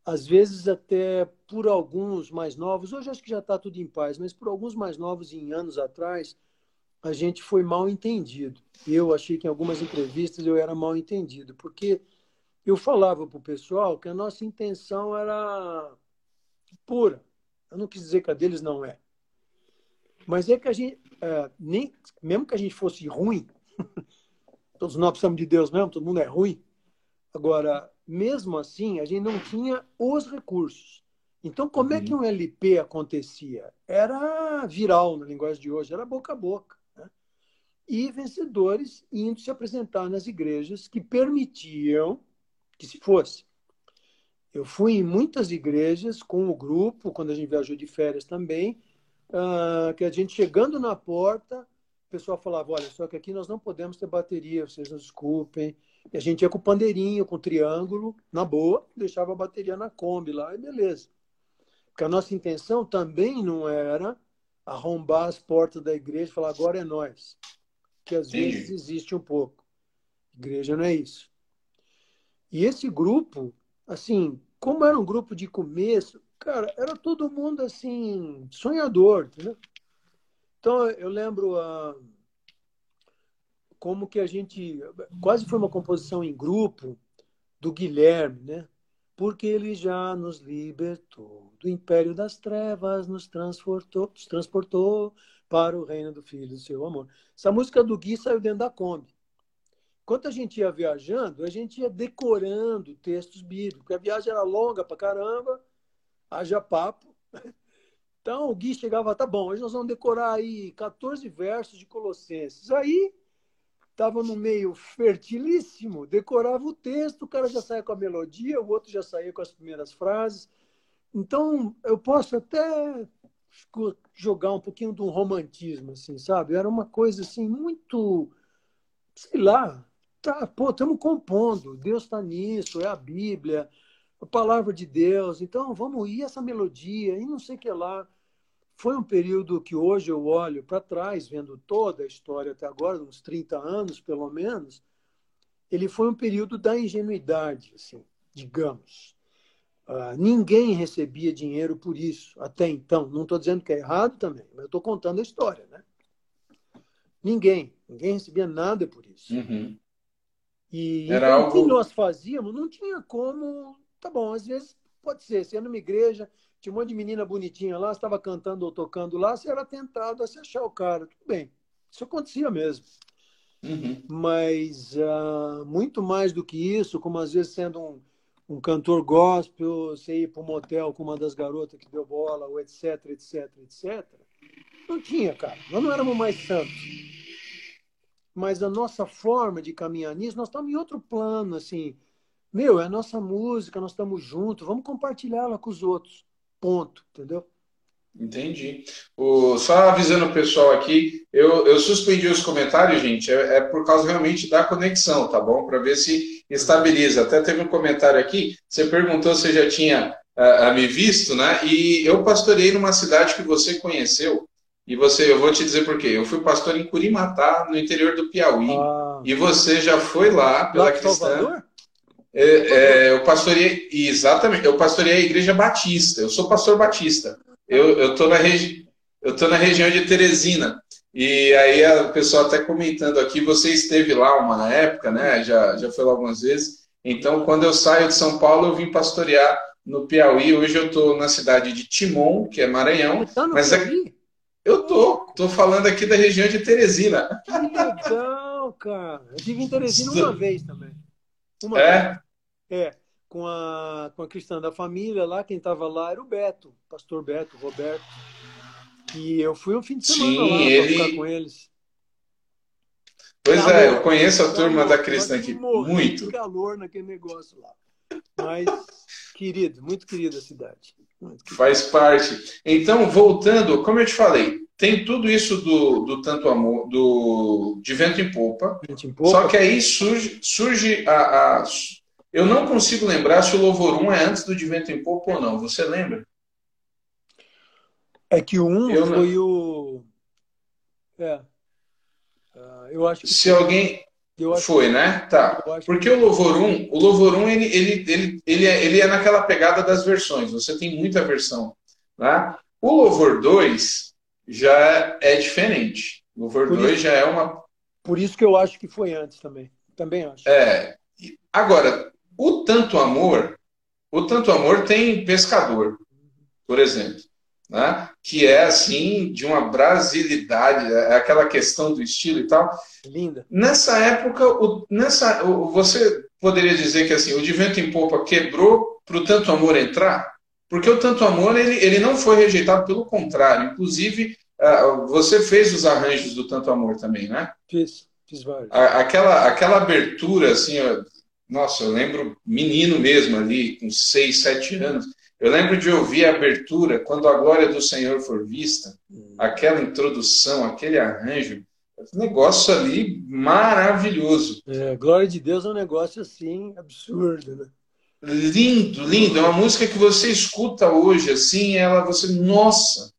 às vezes até por alguns mais novos, hoje acho que já está tudo em paz, mas por alguns mais novos em anos atrás, a gente foi mal entendido. Eu achei que em algumas entrevistas eu era mal entendido, porque eu falava para o pessoal que a nossa intenção era pura. Eu não quis dizer que a deles não é. Mas é que a gente, é, nem, mesmo que a gente fosse ruim, todos nós precisamos de Deus mesmo, todo mundo é ruim. Agora, mesmo assim, a gente não tinha os recursos. Então, como é que uhum. um LP acontecia? Era viral na linguagem de hoje, era boca a boca. Né? E vencedores indo se apresentar nas igrejas que permitiam que se fosse. Eu fui em muitas igrejas com o grupo, quando a gente viajou de férias também, uh, que a gente chegando na porta, pessoal falava, olha, só que aqui nós não podemos ter bateria, vocês nos desculpem. E a gente ia com o pandeirinho, com o triângulo, na boa, deixava a bateria na Kombi lá, e beleza. Porque a nossa intenção também não era arrombar as portas da igreja e falar, agora é nós. Que às Sim. vezes existe um pouco. Igreja não é isso. E esse grupo, assim, como era um grupo de começo, cara, era todo mundo assim, sonhador, entendeu? Então, eu lembro uh, como que a gente. Quase foi uma composição em grupo do Guilherme, né? Porque ele já nos libertou do império das trevas, nos transportou, nos transportou para o reino do Filho do seu amor. Essa música do Gui saiu dentro da Kombi. Enquanto a gente ia viajando, a gente ia decorando textos bíblicos. A viagem era longa pra caramba, haja papo. Então o Gui chegava, tá bom, hoje nós vamos decorar aí 14 versos de Colossenses. Aí estava no meio fertilíssimo, decorava o texto, o cara já saía com a melodia, o outro já saía com as primeiras frases. Então, eu posso até jogar um pouquinho de um romantismo, assim, sabe? Era uma coisa assim muito, sei lá, tá, pô, estamos compondo, Deus está nisso, é a Bíblia, a palavra de Deus, então vamos ir essa melodia e não sei o que lá. Foi um período que hoje eu olho para trás, vendo toda a história até agora, uns 30 anos pelo menos, ele foi um período da ingenuidade, assim, digamos. Uh, ninguém recebia dinheiro por isso até então. Não estou dizendo que é errado também, mas estou contando a história, né? Ninguém, ninguém recebia nada por isso. Uhum. E Era então, algo... o que nós fazíamos não tinha como. Tá bom, às vezes pode ser, sendo uma igreja, tinha um monte de menina bonitinha lá, estava cantando ou tocando lá, você era tentado a se achar o cara. Tudo bem, isso acontecia mesmo. Uhum. Mas uh, muito mais do que isso, como às vezes sendo um um cantor gospel, você ir para um motel com uma das garotas que deu bola, ou etc, etc, etc. Não tinha, cara. Nós não éramos mais santos. Mas a nossa forma de caminhar nisso, nós estamos em outro plano, assim. Meu, é a nossa música, nós estamos juntos, vamos compartilhá-la com os outros. Ponto, entendeu? Entendi. O, só avisando o pessoal aqui, eu, eu suspendi os comentários, gente, é, é por causa realmente da conexão, tá bom? Para ver se estabiliza. Até teve um comentário aqui, você perguntou se já tinha uh, me visto, né? E eu pastorei numa cidade que você conheceu, e você, eu vou te dizer por quê. Eu fui pastor em Curimatá, no interior do Piauí, ah. e você já foi lá pela lá cristã. Salvador? É, é, eu pastorei, exatamente, eu pastorei a Igreja Batista, eu sou pastor batista. Eu, eu, tô na regi... eu tô na região de Teresina. E aí o pessoal até comentando aqui, você esteve lá uma época, né? Já, já foi lá algumas vezes. Então, quando eu saio de São Paulo, eu vim pastorear no Piauí. Hoje eu estou na cidade de Timon, que é Maranhão. Tá mas Piauí? É... Eu tô, tô falando aqui da região de Teresina. Que legal, cara. Eu estive em Teresina uma vez também. Uma é? Vez. É com a, com a cristã da família lá, quem estava lá era o Beto, pastor Beto, Roberto. E eu fui um fim de semana Sim, lá ele... ficar com eles. Pois calor, é, eu conheço a turma calor, da cristã aqui. Muito. calor naquele negócio lá. Mas, querido, muito querida a cidade. Faz parte. Então, voltando, como eu te falei, tem tudo isso do, do tanto amor, do de vento em polpa. Vento em polpa. Só que aí surge, surge a, a eu não consigo lembrar se o Louvor 1 é antes do De Vento em Popa ou não. Você lembra? É que o 1 eu foi não... o. É. Uh, eu acho que. Se alguém. Foi, que... né? Tá. Porque que... o Louvor 1, o Louvor 1 ele, ele, ele, ele, é, ele é naquela pegada das versões. Você tem muita versão. Né? O Louvor 2 já é diferente. O Louvor Por 2 isso... já é uma. Por isso que eu acho que foi antes também. Também acho. É. Agora, o tanto amor, o tanto amor tem pescador, por exemplo, né? que é assim de uma brasilidade, é aquela questão do estilo e tal. Linda. Nessa época, o, nessa, o, você poderia dizer que assim o de vento em popa quebrou para o tanto amor entrar, porque o tanto amor ele, ele não foi rejeitado, pelo contrário, inclusive você fez os arranjos do tanto amor também, né? Fiz. Fiz vários. Aquela, aquela abertura, assim, nossa, eu lembro menino mesmo ali, com seis, sete anos. Eu lembro de ouvir a abertura, quando a glória do Senhor for vista, hum. aquela introdução, aquele arranjo, negócio ali maravilhoso. É, glória de Deus é um negócio assim absurdo, né? Lindo, lindo. É uma música que você escuta hoje, assim, ela, você, nossa.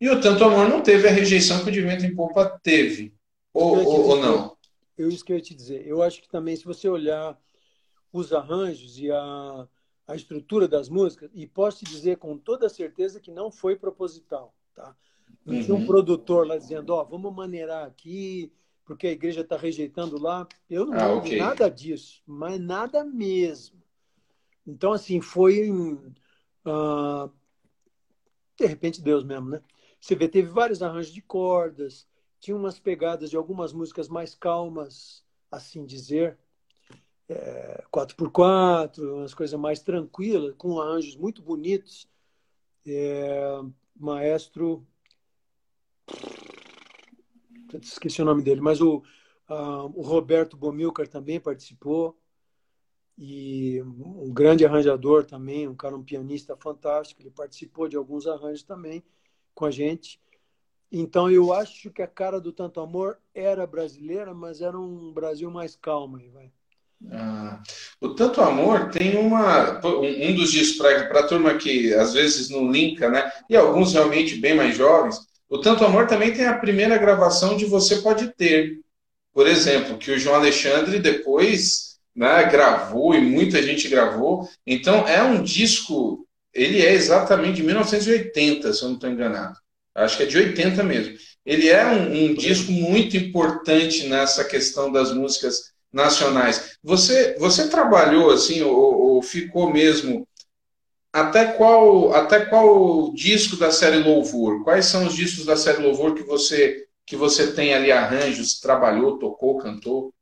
E o Tanto Amor não teve a rejeição que o De Vento em Popa teve. Ou, ou, ou não? Eu, isso que eu ia te dizer. Eu acho que também, se você olhar os arranjos e a, a estrutura das músicas, e posso te dizer com toda certeza que não foi proposital. Tá? Não uhum. tinha um uhum. produtor lá dizendo, ó, oh, vamos maneirar aqui, porque a igreja está rejeitando lá. Eu não ah, okay. nada disso, mas nada mesmo. Então, assim, foi. Uh, de repente, Deus mesmo, né? Você vê, teve vários arranjos de cordas, tinha umas pegadas de algumas músicas mais calmas, assim dizer, é, 4x4, umas coisas mais tranquilas, com arranjos muito bonitos. É, maestro. Esqueci o nome dele, mas o, o Roberto Bomilcar também participou. E um grande arranjador também, um cara, um pianista fantástico. Ele participou de alguns arranjos também com a gente. Então eu acho que a cara do Tanto Amor era brasileira, mas era um Brasil mais calmo aí, vai. Ah, o Tanto Amor tem uma um dos discos para a turma que às vezes não linka, né? E alguns realmente bem mais jovens. O Tanto Amor também tem a primeira gravação de Você Pode Ter, por exemplo, que o João Alexandre depois né, gravou e muita gente gravou. Então é um disco, ele é exatamente de 1980, se eu não estou enganado. Acho que é de 80 mesmo. Ele é um, um disco muito importante nessa questão das músicas nacionais. Você, você trabalhou assim, ou, ou, ficou mesmo. Até qual, até qual disco da série Louvor? Quais são os discos da série Louvor que você que você tem ali arranjos, trabalhou, tocou, cantou?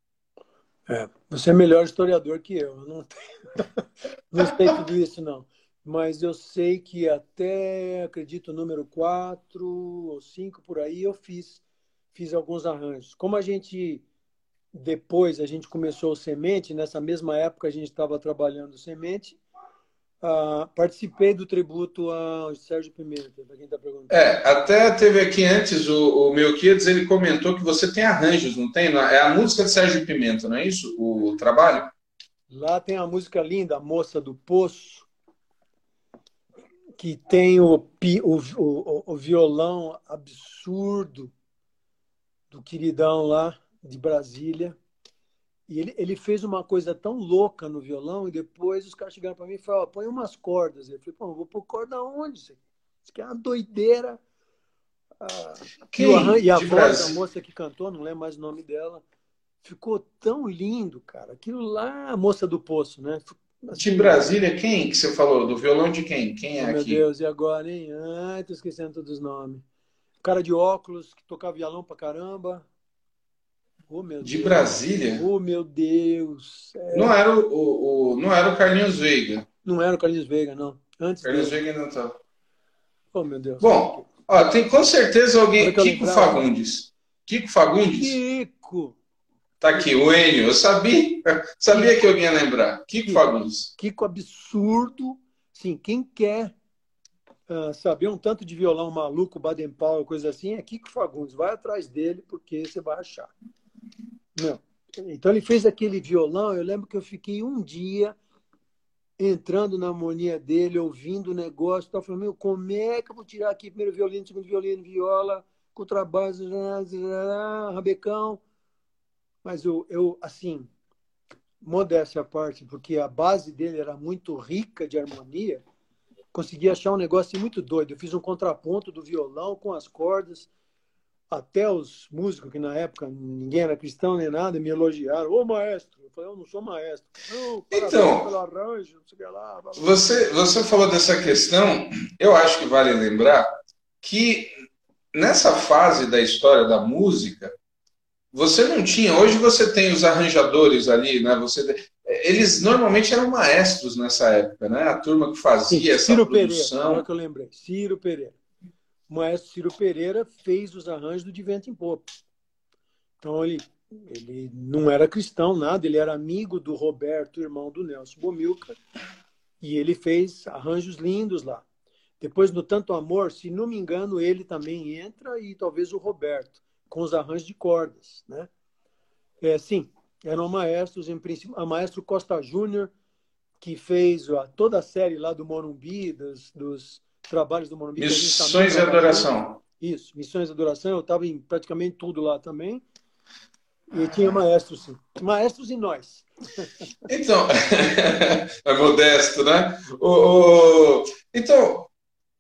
É, você é melhor historiador que eu. Não, tenho, não sei tudo isso, não. Mas eu sei que até, acredito, número 4 ou 5 por aí, eu fiz, fiz alguns arranjos. Como a gente depois a gente começou o Semente, nessa mesma época a gente estava trabalhando o Semente. Uh, participei do tributo ao Sérgio Pimenta, para quem está perguntando. É, até teve aqui antes o, o Melquiades, ele comentou que você tem arranjos, não tem? É a música de Sérgio Pimenta, não é isso? O, o trabalho? Lá tem a música linda, A Moça do Poço, que tem o, o, o, o violão absurdo do queridão lá de Brasília. E ele, ele fez uma coisa tão louca no violão, e depois os caras chegaram para mim e falaram: põe umas cordas. Eu falei: pô, vou pôr corda onde? Isso aqui é uma doideira. Ah, Quem? E, a voz Brasil? da moça que cantou, não lembro mais o nome dela, ficou tão lindo, cara. Aquilo lá, a moça do poço, né? De Brasília, quem que você falou? Do violão de quem? Quem é oh, meu aqui? Meu Deus, e agora, hein? Ai, tô esquecendo todos os nomes. O cara de óculos, que tocava violão pra caramba. Oh, de Deus. Brasília? Oh, meu Deus. É... Não, era o, o, o, não era o Carlinhos Veiga. Não era o Carlinhos Veiga, não. Antes Carlinhos dele. Veiga não tá. Oh, meu Deus. Bom, ó, tem com certeza alguém. Kiko Fagundes. Kiko Fagundes? Kiko. Tá aqui, o Enio. Eu sabia, sabia Kiko. que alguém ia lembrar. Kiko, Fagundes. Kiko absurdo. Sim, quem quer uh, saber um tanto de violão maluco, Baden Powell, coisa assim, é Kiko Fagundes. Vai atrás dele, porque você vai achar. Não. Então ele fez aquele violão. Eu lembro que eu fiquei um dia entrando na harmonia dele, ouvindo o negócio. Tava falando, meu, como é que eu vou tirar aqui primeiro violino, segundo violino, viola, contrabaixo, rabecão? Mas eu, eu, assim, modéstia à parte, porque a base dele era muito rica de harmonia, consegui achar um negócio muito doido. Eu fiz um contraponto do violão com as cordas até os músicos, que na época ninguém era cristão nem nada, me elogiaram. Ô maestro! Eu falei, eu não sou maestro. Não, então, arranjo, lá, você, você falou dessa questão, eu acho que vale lembrar que nessa fase da história da música, você não tinha. Hoje você tem os arranjadores ali, né? Você, eles normalmente eram maestros nessa época, né? A turma que fazia Sim, essa Ciro produção. Pereira, que eu lembrei. Ciro Pereira o maestro Ciro Pereira fez os arranjos do De Vento em Popa. Então ele, ele não era cristão, nada, ele era amigo do Roberto, irmão do Nelson Bomilca, e ele fez arranjos lindos lá. Depois, no Tanto Amor, se não me engano, ele também entra e talvez o Roberto, com os arranjos de cordas. Né? É, sim, eram maestros, em princípio, a maestro Costa Júnior, que fez ó, toda a série lá do Morumbi, dos, dos trabalhos do Morumbi. Missões e Adoração. Isso, Missões e Adoração. Eu estava em praticamente tudo lá também. E tinha maestros, sim. Maestros e nós. Então, é modesto, né? O, o, então,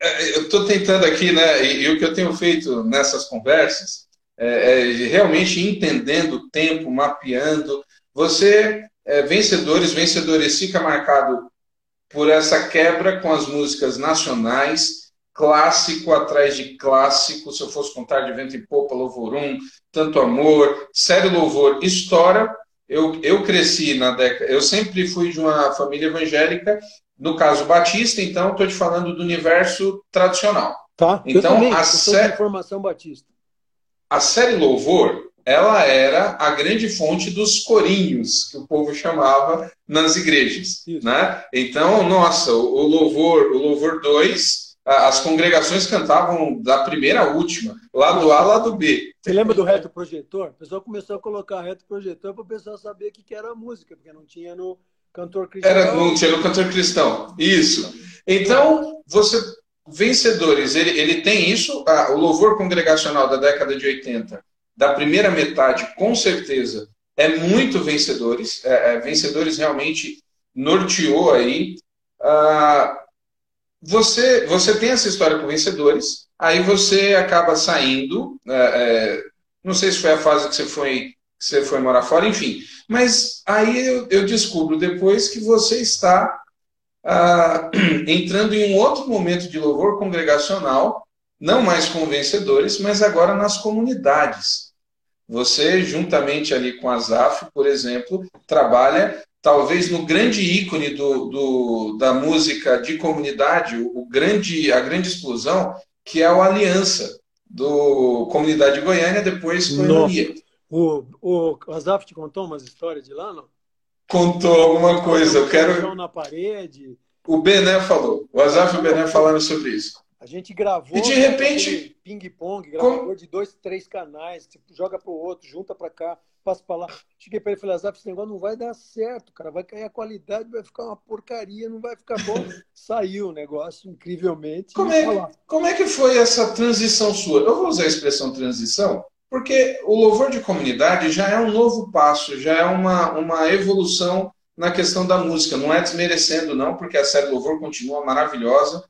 é, eu estou tentando aqui, né? E, e, o que eu tenho feito nessas conversas é, é realmente entendendo o tempo, mapeando. Você, é, vencedores, vencedores, fica marcado por essa quebra com as músicas nacionais, clássico atrás de clássico, se eu fosse contar de Vento e Popa, Louvor 1, Tanto Amor, Sério Louvor, Estoura. Eu, eu cresci na década, eu sempre fui de uma família evangélica, no caso batista, então estou te falando do universo tradicional. Tá, então, eu também, a sé... formação batista. A série Louvor, ela era a grande fonte dos corinhos, que o povo chamava nas igrejas. Né? Então, nossa, o louvor, o louvor 2, as congregações cantavam da primeira à última, lado A, lado B. Você lembra do reto projetor? O pessoal começou a colocar reto projetor para o pessoal saber o que era a música, porque não tinha no cantor cristão. Era, não tinha no cantor cristão, isso. Então, você vencedores, ele, ele tem isso, o louvor congregacional da década de 80 da primeira metade, com certeza, é muito vencedores. É, é, vencedores realmente norteou aí. Ah, você, você tem essa história com vencedores, aí você acaba saindo. É, é, não sei se foi a fase que você foi, que você foi morar fora, enfim. Mas aí eu, eu descubro depois que você está ah, entrando em um outro momento de louvor congregacional, não mais com vencedores, mas agora nas comunidades. Você, juntamente ali com a ZAF, por exemplo, trabalha talvez no grande ícone do, do, da música de comunidade, o, grande, a grande explosão, que é o Aliança, do Comunidade Goiânia, depois Coinonia. O, o Azaf te contou umas histórias de lá, não? Contou alguma coisa. Eu quero. Na parede. O Bené falou. O Azaf e o Bené falaram sobre isso. A gente gravou. E de repente. Ping-pong, gravador como... de dois, três canais, que joga para o outro, junta para cá, passa para lá. Cheguei para ele e falei: Zap, esse negócio não vai dar certo, cara. Vai cair a qualidade, vai ficar uma porcaria, não vai ficar bom. Saiu o negócio, incrivelmente. Como é, como é que foi essa transição sua? Eu vou usar a expressão transição, porque o louvor de comunidade já é um novo passo, já é uma, uma evolução na questão da música. Não é desmerecendo, não, porque a série Louvor continua maravilhosa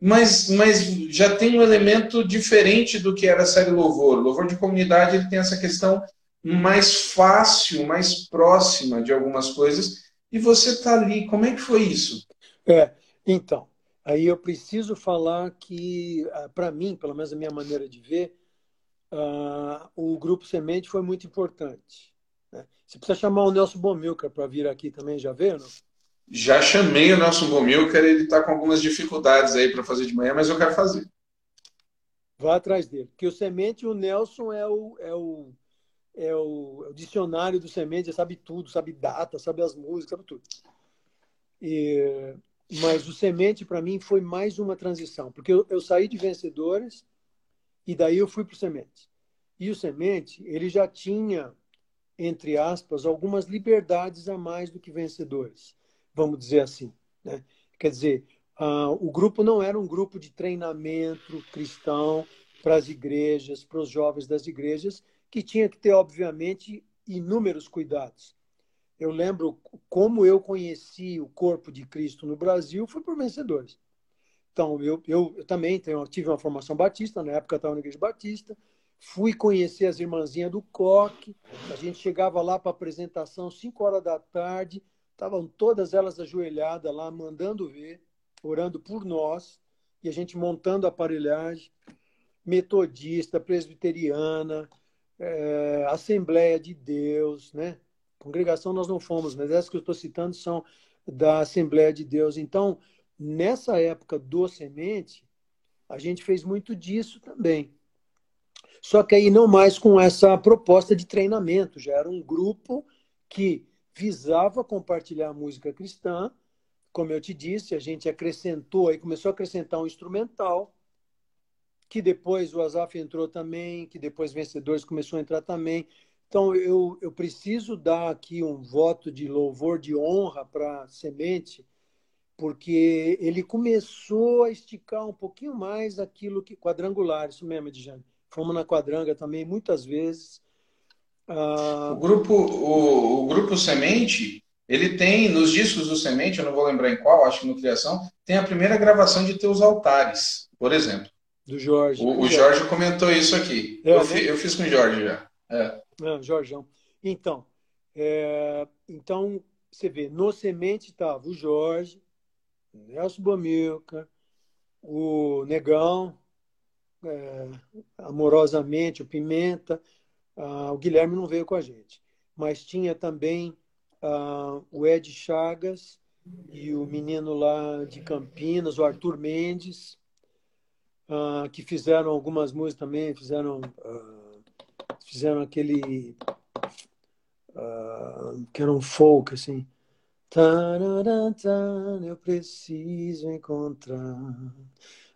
mas, mas já tem um elemento diferente do que era a série Louvor. Louvor de comunidade ele tem essa questão mais fácil, mais próxima de algumas coisas, e você está ali. Como é que foi isso? É, então, aí eu preciso falar que, ah, para mim, pelo menos a minha maneira de ver, uh, o Grupo Semente foi muito importante. Né? Você precisa chamar o Nelson Bomilcar para vir aqui também, já viram? Já chamei o Nelson Bomilcar, ele está com algumas dificuldades aí para fazer de manhã, mas eu quero fazer. Vá atrás dele. Porque o Semente, o Nelson é o, é o, é o, é o dicionário do Semente, sabe tudo, sabe data, sabe as músicas, sabe tudo. E, mas o Semente, para mim, foi mais uma transição, porque eu, eu saí de vencedores e daí eu fui para o Semente. E o Semente, ele já tinha, entre aspas, algumas liberdades a mais do que vencedores vamos dizer assim. Né? Quer dizer, uh, o grupo não era um grupo de treinamento cristão para as igrejas, para os jovens das igrejas, que tinha que ter, obviamente, inúmeros cuidados. Eu lembro como eu conheci o corpo de Cristo no Brasil foi por vencedores. Então, eu, eu, eu também tenho, tive uma formação batista, na época estava na igreja batista, fui conhecer as irmãzinhas do Coque, a gente chegava lá para apresentação 5 horas da tarde, Estavam todas elas ajoelhadas lá, mandando ver, orando por nós, e a gente montando a aparelhagem, metodista, presbiteriana, é, Assembleia de Deus, né? Congregação nós não fomos, mas essas que eu estou citando são da Assembleia de Deus. Então, nessa época do semente, a gente fez muito disso também. Só que aí não mais com essa proposta de treinamento, já era um grupo que visava compartilhar música cristã. Como eu te disse, a gente acrescentou, aí começou a acrescentar um instrumental, que depois o Azaf entrou também, que depois Vencedores começou a entrar também. Então, eu, eu preciso dar aqui um voto de louvor, de honra para Semente, porque ele começou a esticar um pouquinho mais aquilo que. Quadrangular, isso mesmo, Edjane. Fomos na quadranga também muitas vezes. Uh... O, grupo, o, o, grupo Semente, ele tem, nos discos do Semente, eu não vou lembrar em qual, acho que no Criação, tem a primeira gravação de Teus Altares, por exemplo. Do Jorge. O, o Jorge comentou isso aqui. É, eu, né? eu, fiz com o Jorge já. É. Não, Jorgeão. Então, é, então, você vê, no Semente estava o Jorge, Nelson Bomilca, o Negão, é, amorosamente, o Pimenta, ah, o Guilherme não veio com a gente, mas tinha também ah, o Ed Chagas e o menino lá de Campinas, o Arthur Mendes, ah, que fizeram algumas músicas também, fizeram fizeram aquele uh, que era um folk assim. Eu preciso encontrar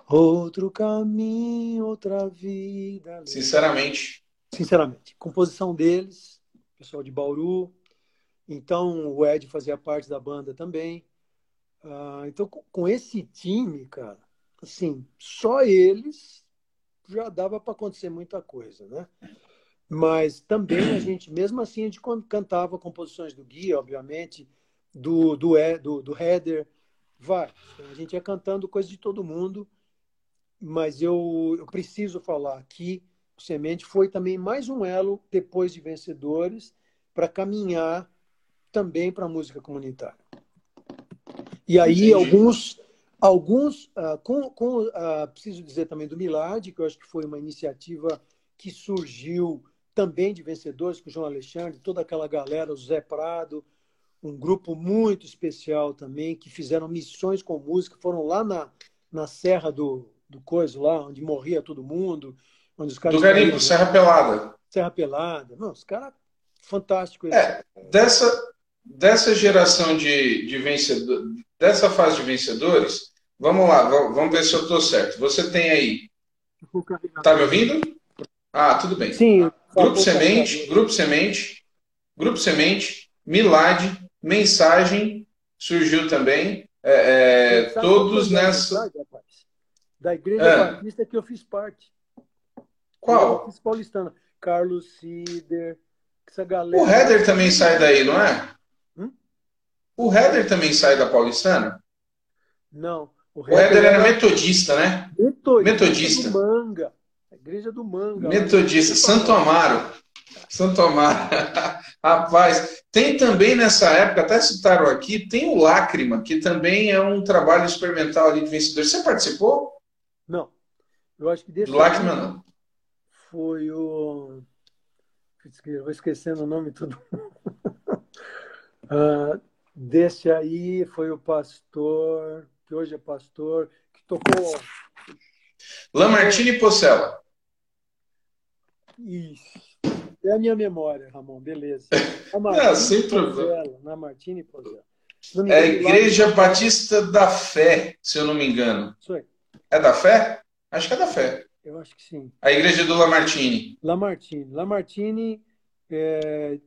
outro caminho, outra vida. Sinceramente. Sinceramente. Composição deles, pessoal de Bauru. Então o Ed fazia parte da banda também. Uh, então com esse time, cara, assim, só eles já dava para acontecer muita coisa, né? Mas também a gente, mesmo assim, a gente cantava composições do Gui, obviamente, do, do, do, do Header, vai. A gente ia cantando coisa de todo mundo, mas eu, eu preciso falar que o Semente foi também mais um elo, depois de Vencedores, para caminhar também para a música comunitária. E aí, Entendi. alguns Alguns, uh, com, com uh, preciso dizer também do Milad, que eu acho que foi uma iniciativa que surgiu também de vencedores, com o João Alexandre, toda aquela galera, o Zé Prado, um grupo muito especial também, que fizeram missões com música, foram lá na, na Serra do, do Coiso, lá onde morria todo mundo. Onde os caras do Garimpo, morriam, Serra Pelada. Serra Pelada. Não, os caras fantásticos. É, dessa, dessa geração de, de vencedores, dessa fase de vencedores, Vamos lá, vamos ver se eu estou certo. Você tem aí. Está me ouvindo? Ah, tudo bem. Sim. Grupo Semente, Grupo Semente, Grupo Semente, Milad, Mensagem surgiu também. É, é, todos nessa. Da Igreja é. Batista que eu fiz parte. Qual? Fiz paulistana. Carlos Sider, essa galera. O Header também sai daí, não é? Hum? O Header também sai da paulistana? Não. O Heber era metodista, né? Metodista. metodista. Do Manga. A igreja do Manga. Metodista. Santo Amaro. Santo Amaro. Rapaz, tem também nessa época, até citaram aqui, tem o Lágrima, que também é um trabalho experimental ali de vencedor. Você participou? Não. Eu acho que desse. Do Lágrima, não. Foi o. Eu vou esquecendo o nome tudo. uh, desse aí foi o pastor que hoje é pastor, que tocou. Lamartine Pocella. Isso. É a minha memória, Ramon, beleza. Lamartine é, sem problema. Lamartine Pocella. É a Igreja Batista da Fé, se eu não me engano. Isso. É da Fé? Acho que é da Fé. Eu acho que sim. A Igreja do Lamartine. Lamartine. Lamartine é,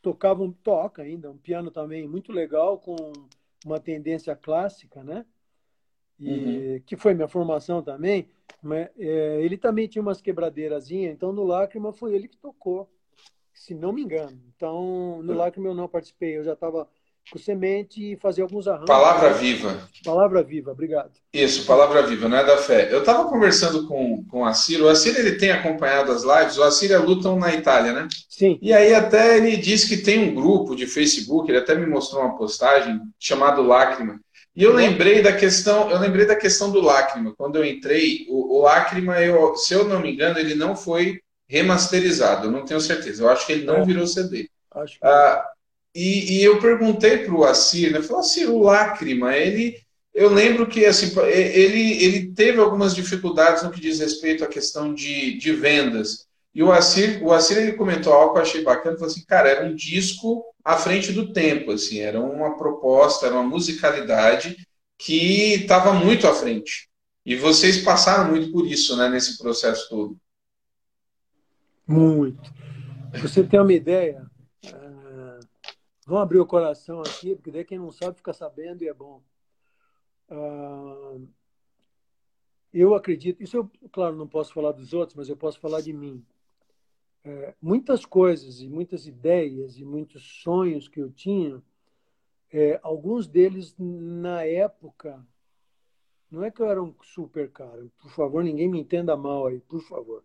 tocava um toca ainda, um piano também muito legal, com uma tendência clássica, né? E, uhum. que foi minha formação também, mas, é, ele também tinha umas quebradeirazinhas, então no Lágrima foi ele que tocou, se não me engano. Então, no Lágrima eu não participei, eu já estava com semente e fazia alguns arranjos. Palavra viva. Palavra viva, obrigado. Isso, palavra viva, não é da fé. Eu estava conversando com, com o Assir, o Assir ele tem acompanhado as lives, o Assir é lutam na Itália, né? Sim. E aí até ele disse que tem um grupo de Facebook, ele até me mostrou uma postagem chamado Lágrima, e eu lembrei da questão, eu lembrei da questão do Lágrima. Quando eu entrei, o, o Lágrima, eu, se eu não me engano, ele não foi remasterizado, eu não tenho certeza. Eu acho que ele não é. virou CD. Acho que... ah, e, e, eu perguntei para o Assir, né? Falei, Assir, o Lágrima, ele. Eu lembro que assim, ele, ele teve algumas dificuldades no que diz respeito à questão de, de vendas. E o Assir, o Assir ele comentou algo que eu achei bacana, falou assim, cara, era um disco à frente do tempo, assim, era uma proposta, era uma musicalidade que estava muito à frente. E vocês passaram muito por isso, né, nesse processo todo. Muito. Você tem uma ideia? Uh, vamos abrir o coração aqui, porque daí quem não sabe fica sabendo e é bom. Uh, eu acredito, isso eu, claro, não posso falar dos outros, mas eu posso falar de mim é, muitas coisas e muitas ideias e muitos sonhos que eu tinha, é, alguns deles na época, não é que eu era um super cara, por favor, ninguém me entenda mal aí, por favor.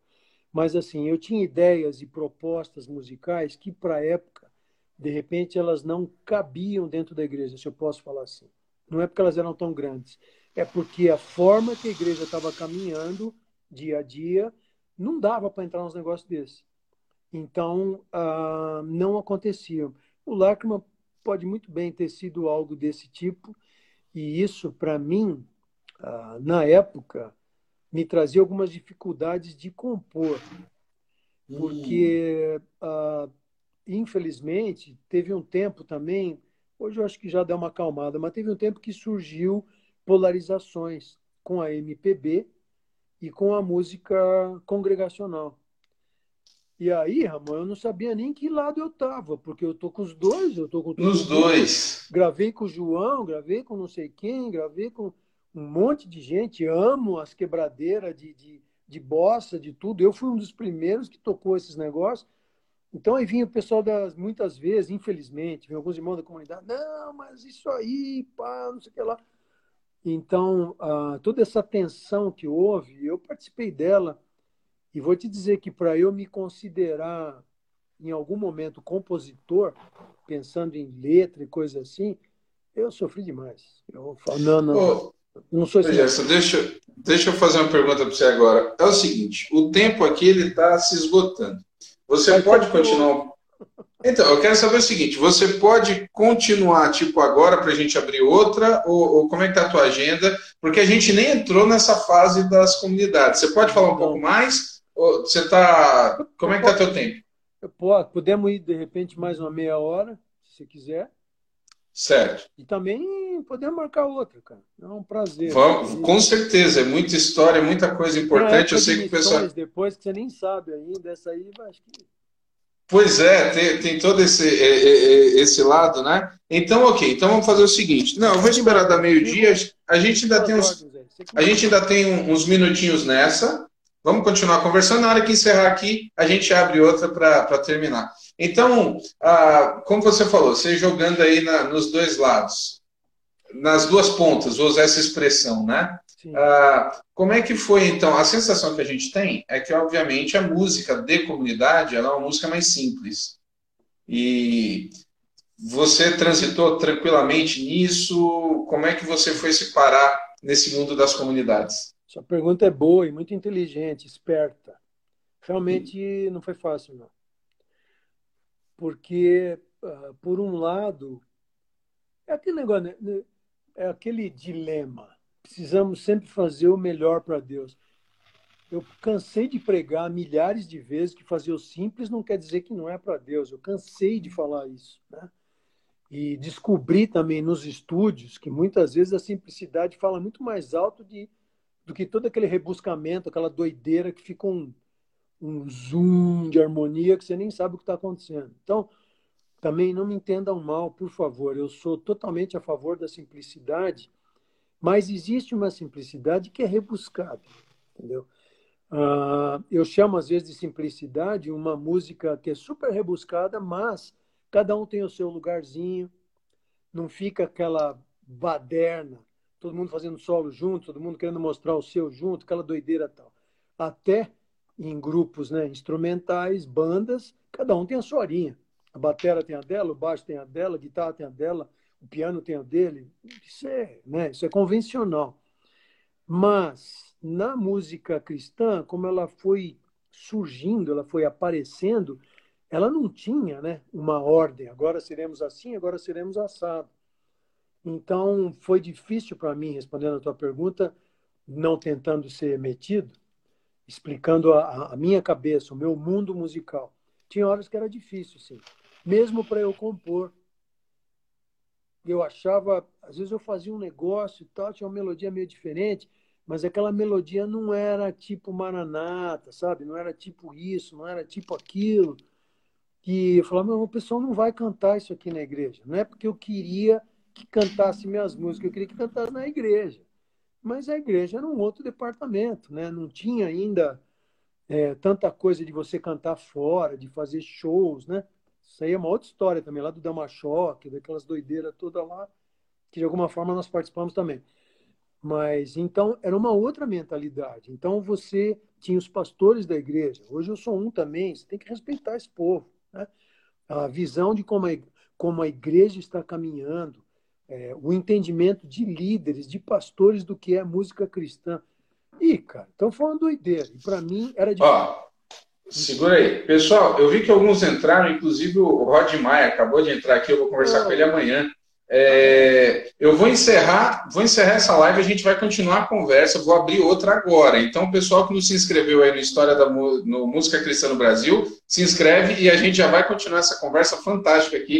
Mas assim, eu tinha ideias e propostas musicais que para a época, de repente, elas não cabiam dentro da igreja, se eu posso falar assim. Não é porque elas eram tão grandes, é porque a forma que a igreja estava caminhando dia a dia não dava para entrar nos negócios desses. Então, ah, não acontecia. O Lachman pode muito bem ter sido algo desse tipo, e isso, para mim, ah, na época, me trazia algumas dificuldades de compor. Porque, uh, infelizmente, teve um tempo também, hoje eu acho que já deu uma acalmada, mas teve um tempo que surgiu polarizações com a MPB e com a música congregacional. E aí, Ramon, eu não sabia nem que lado eu tava, porque eu tô com os dois, eu tô com Os dois. Gravei com o João, gravei com não sei quem, gravei com um monte de gente, amo as quebradeiras de, de, de bossa, de tudo. Eu fui um dos primeiros que tocou esses negócios. Então aí vinha o pessoal das muitas vezes, infelizmente, vinha alguns irmãos da comunidade, não, mas isso aí, pá, não sei o que lá. Então, uh, toda essa tensão que houve, eu participei dela e vou te dizer que para eu me considerar em algum momento compositor, pensando em letra e coisa assim, eu sofri demais. Eu falo, não, não, oh, não sou assim. deixa, deixa eu fazer uma pergunta para você agora. É o seguinte, o tempo aqui ele está se esgotando. Você Mas pode continuar então, eu quero saber o seguinte: você pode continuar, tipo, agora para a gente abrir outra, ou, ou, como é que está a tua agenda? Porque a gente nem entrou nessa fase das comunidades. Você pode falar um pouco mais? Você está. Como é que está teu tempo? Podemos ir, de repente, mais uma meia hora, se quiser. Certo. E também podemos marcar outra, cara. É um prazer. Vamos, com certeza, é muita história, muita coisa importante. Eu sei que o pessoal. Depois que você nem sabe ainda, essa aí, acho que Pois é, tem, tem todo esse, esse lado, né? Então, ok, então vamos fazer o seguinte. Não, eu vou esperar da meio-dia. A gente ainda tem uns, a gente ainda tem uns minutinhos nessa. Vamos continuar conversando. Na hora que encerrar aqui, a gente abre outra para terminar. Então, ah, como você falou, você jogando aí na, nos dois lados, nas duas pontas, vou usar essa expressão, né? Ah, como é que foi, então? A sensação que a gente tem é que, obviamente, a música de comunidade é uma música mais simples. E você transitou tranquilamente nisso? Como é que você foi se parar nesse mundo das comunidades? Sua pergunta é boa e muito inteligente, esperta. Realmente não foi fácil, não. Porque, uh, por um lado, é aquele negócio, né? é aquele dilema precisamos sempre fazer o melhor para Deus. Eu cansei de pregar milhares de vezes que fazer o simples não quer dizer que não é para Deus. Eu cansei de falar isso. Né? E descobri também nos estúdios que muitas vezes a simplicidade fala muito mais alto de, do que todo aquele rebuscamento, aquela doideira que fica um, um zoom de harmonia que você nem sabe o que está acontecendo. Então, também não me entendam mal, por favor. Eu sou totalmente a favor da simplicidade mas existe uma simplicidade que é rebuscada, entendeu? Uh, eu chamo às vezes de simplicidade uma música que é super rebuscada, mas cada um tem o seu lugarzinho, não fica aquela baderna, todo mundo fazendo solo junto, todo mundo querendo mostrar o seu junto, aquela doideira tal. Até em grupos né, instrumentais, bandas, cada um tem a sua horinha. A batera tem a dela, o baixo tem a dela, a guitarra tem a dela, o piano tem o dele, isso é, né, isso é convencional. Mas na música cristã, como ela foi surgindo, ela foi aparecendo, ela não tinha né, uma ordem. Agora seremos assim, agora seremos assado. Então foi difícil para mim, respondendo a tua pergunta, não tentando ser metido, explicando a, a minha cabeça, o meu mundo musical. Tinha horas que era difícil, sim. Mesmo para eu compor eu achava, às vezes eu fazia um negócio e tal, tinha uma melodia meio diferente, mas aquela melodia não era tipo Maranata, sabe? Não era tipo isso, não era tipo aquilo. E eu falava, meu, o pessoal não vai cantar isso aqui na igreja. Não é porque eu queria que cantasse minhas músicas, eu queria que cantasse na igreja. Mas a igreja era um outro departamento, né? Não tinha ainda é, tanta coisa de você cantar fora, de fazer shows, né? Isso aí é uma outra história também, lá do Dama Choque, daquelas doideiras toda lá, que de alguma forma nós participamos também. Mas então era uma outra mentalidade. Então você tinha os pastores da igreja. Hoje eu sou um também. Você tem que respeitar esse povo. Né? A visão de como a igreja está caminhando, é, o entendimento de líderes, de pastores do que é música cristã. Ih, cara, então foi uma doideira. E para mim era difícil. Segura aí. Pessoal, eu vi que alguns entraram, inclusive o Rod Maia acabou de entrar aqui, eu vou conversar com ele amanhã. É, eu vou encerrar, vou encerrar essa live, a gente vai continuar a conversa, vou abrir outra agora. Então, o pessoal que não se inscreveu aí no História da no Música Cristã no Brasil, se inscreve e a gente já vai continuar essa conversa fantástica aqui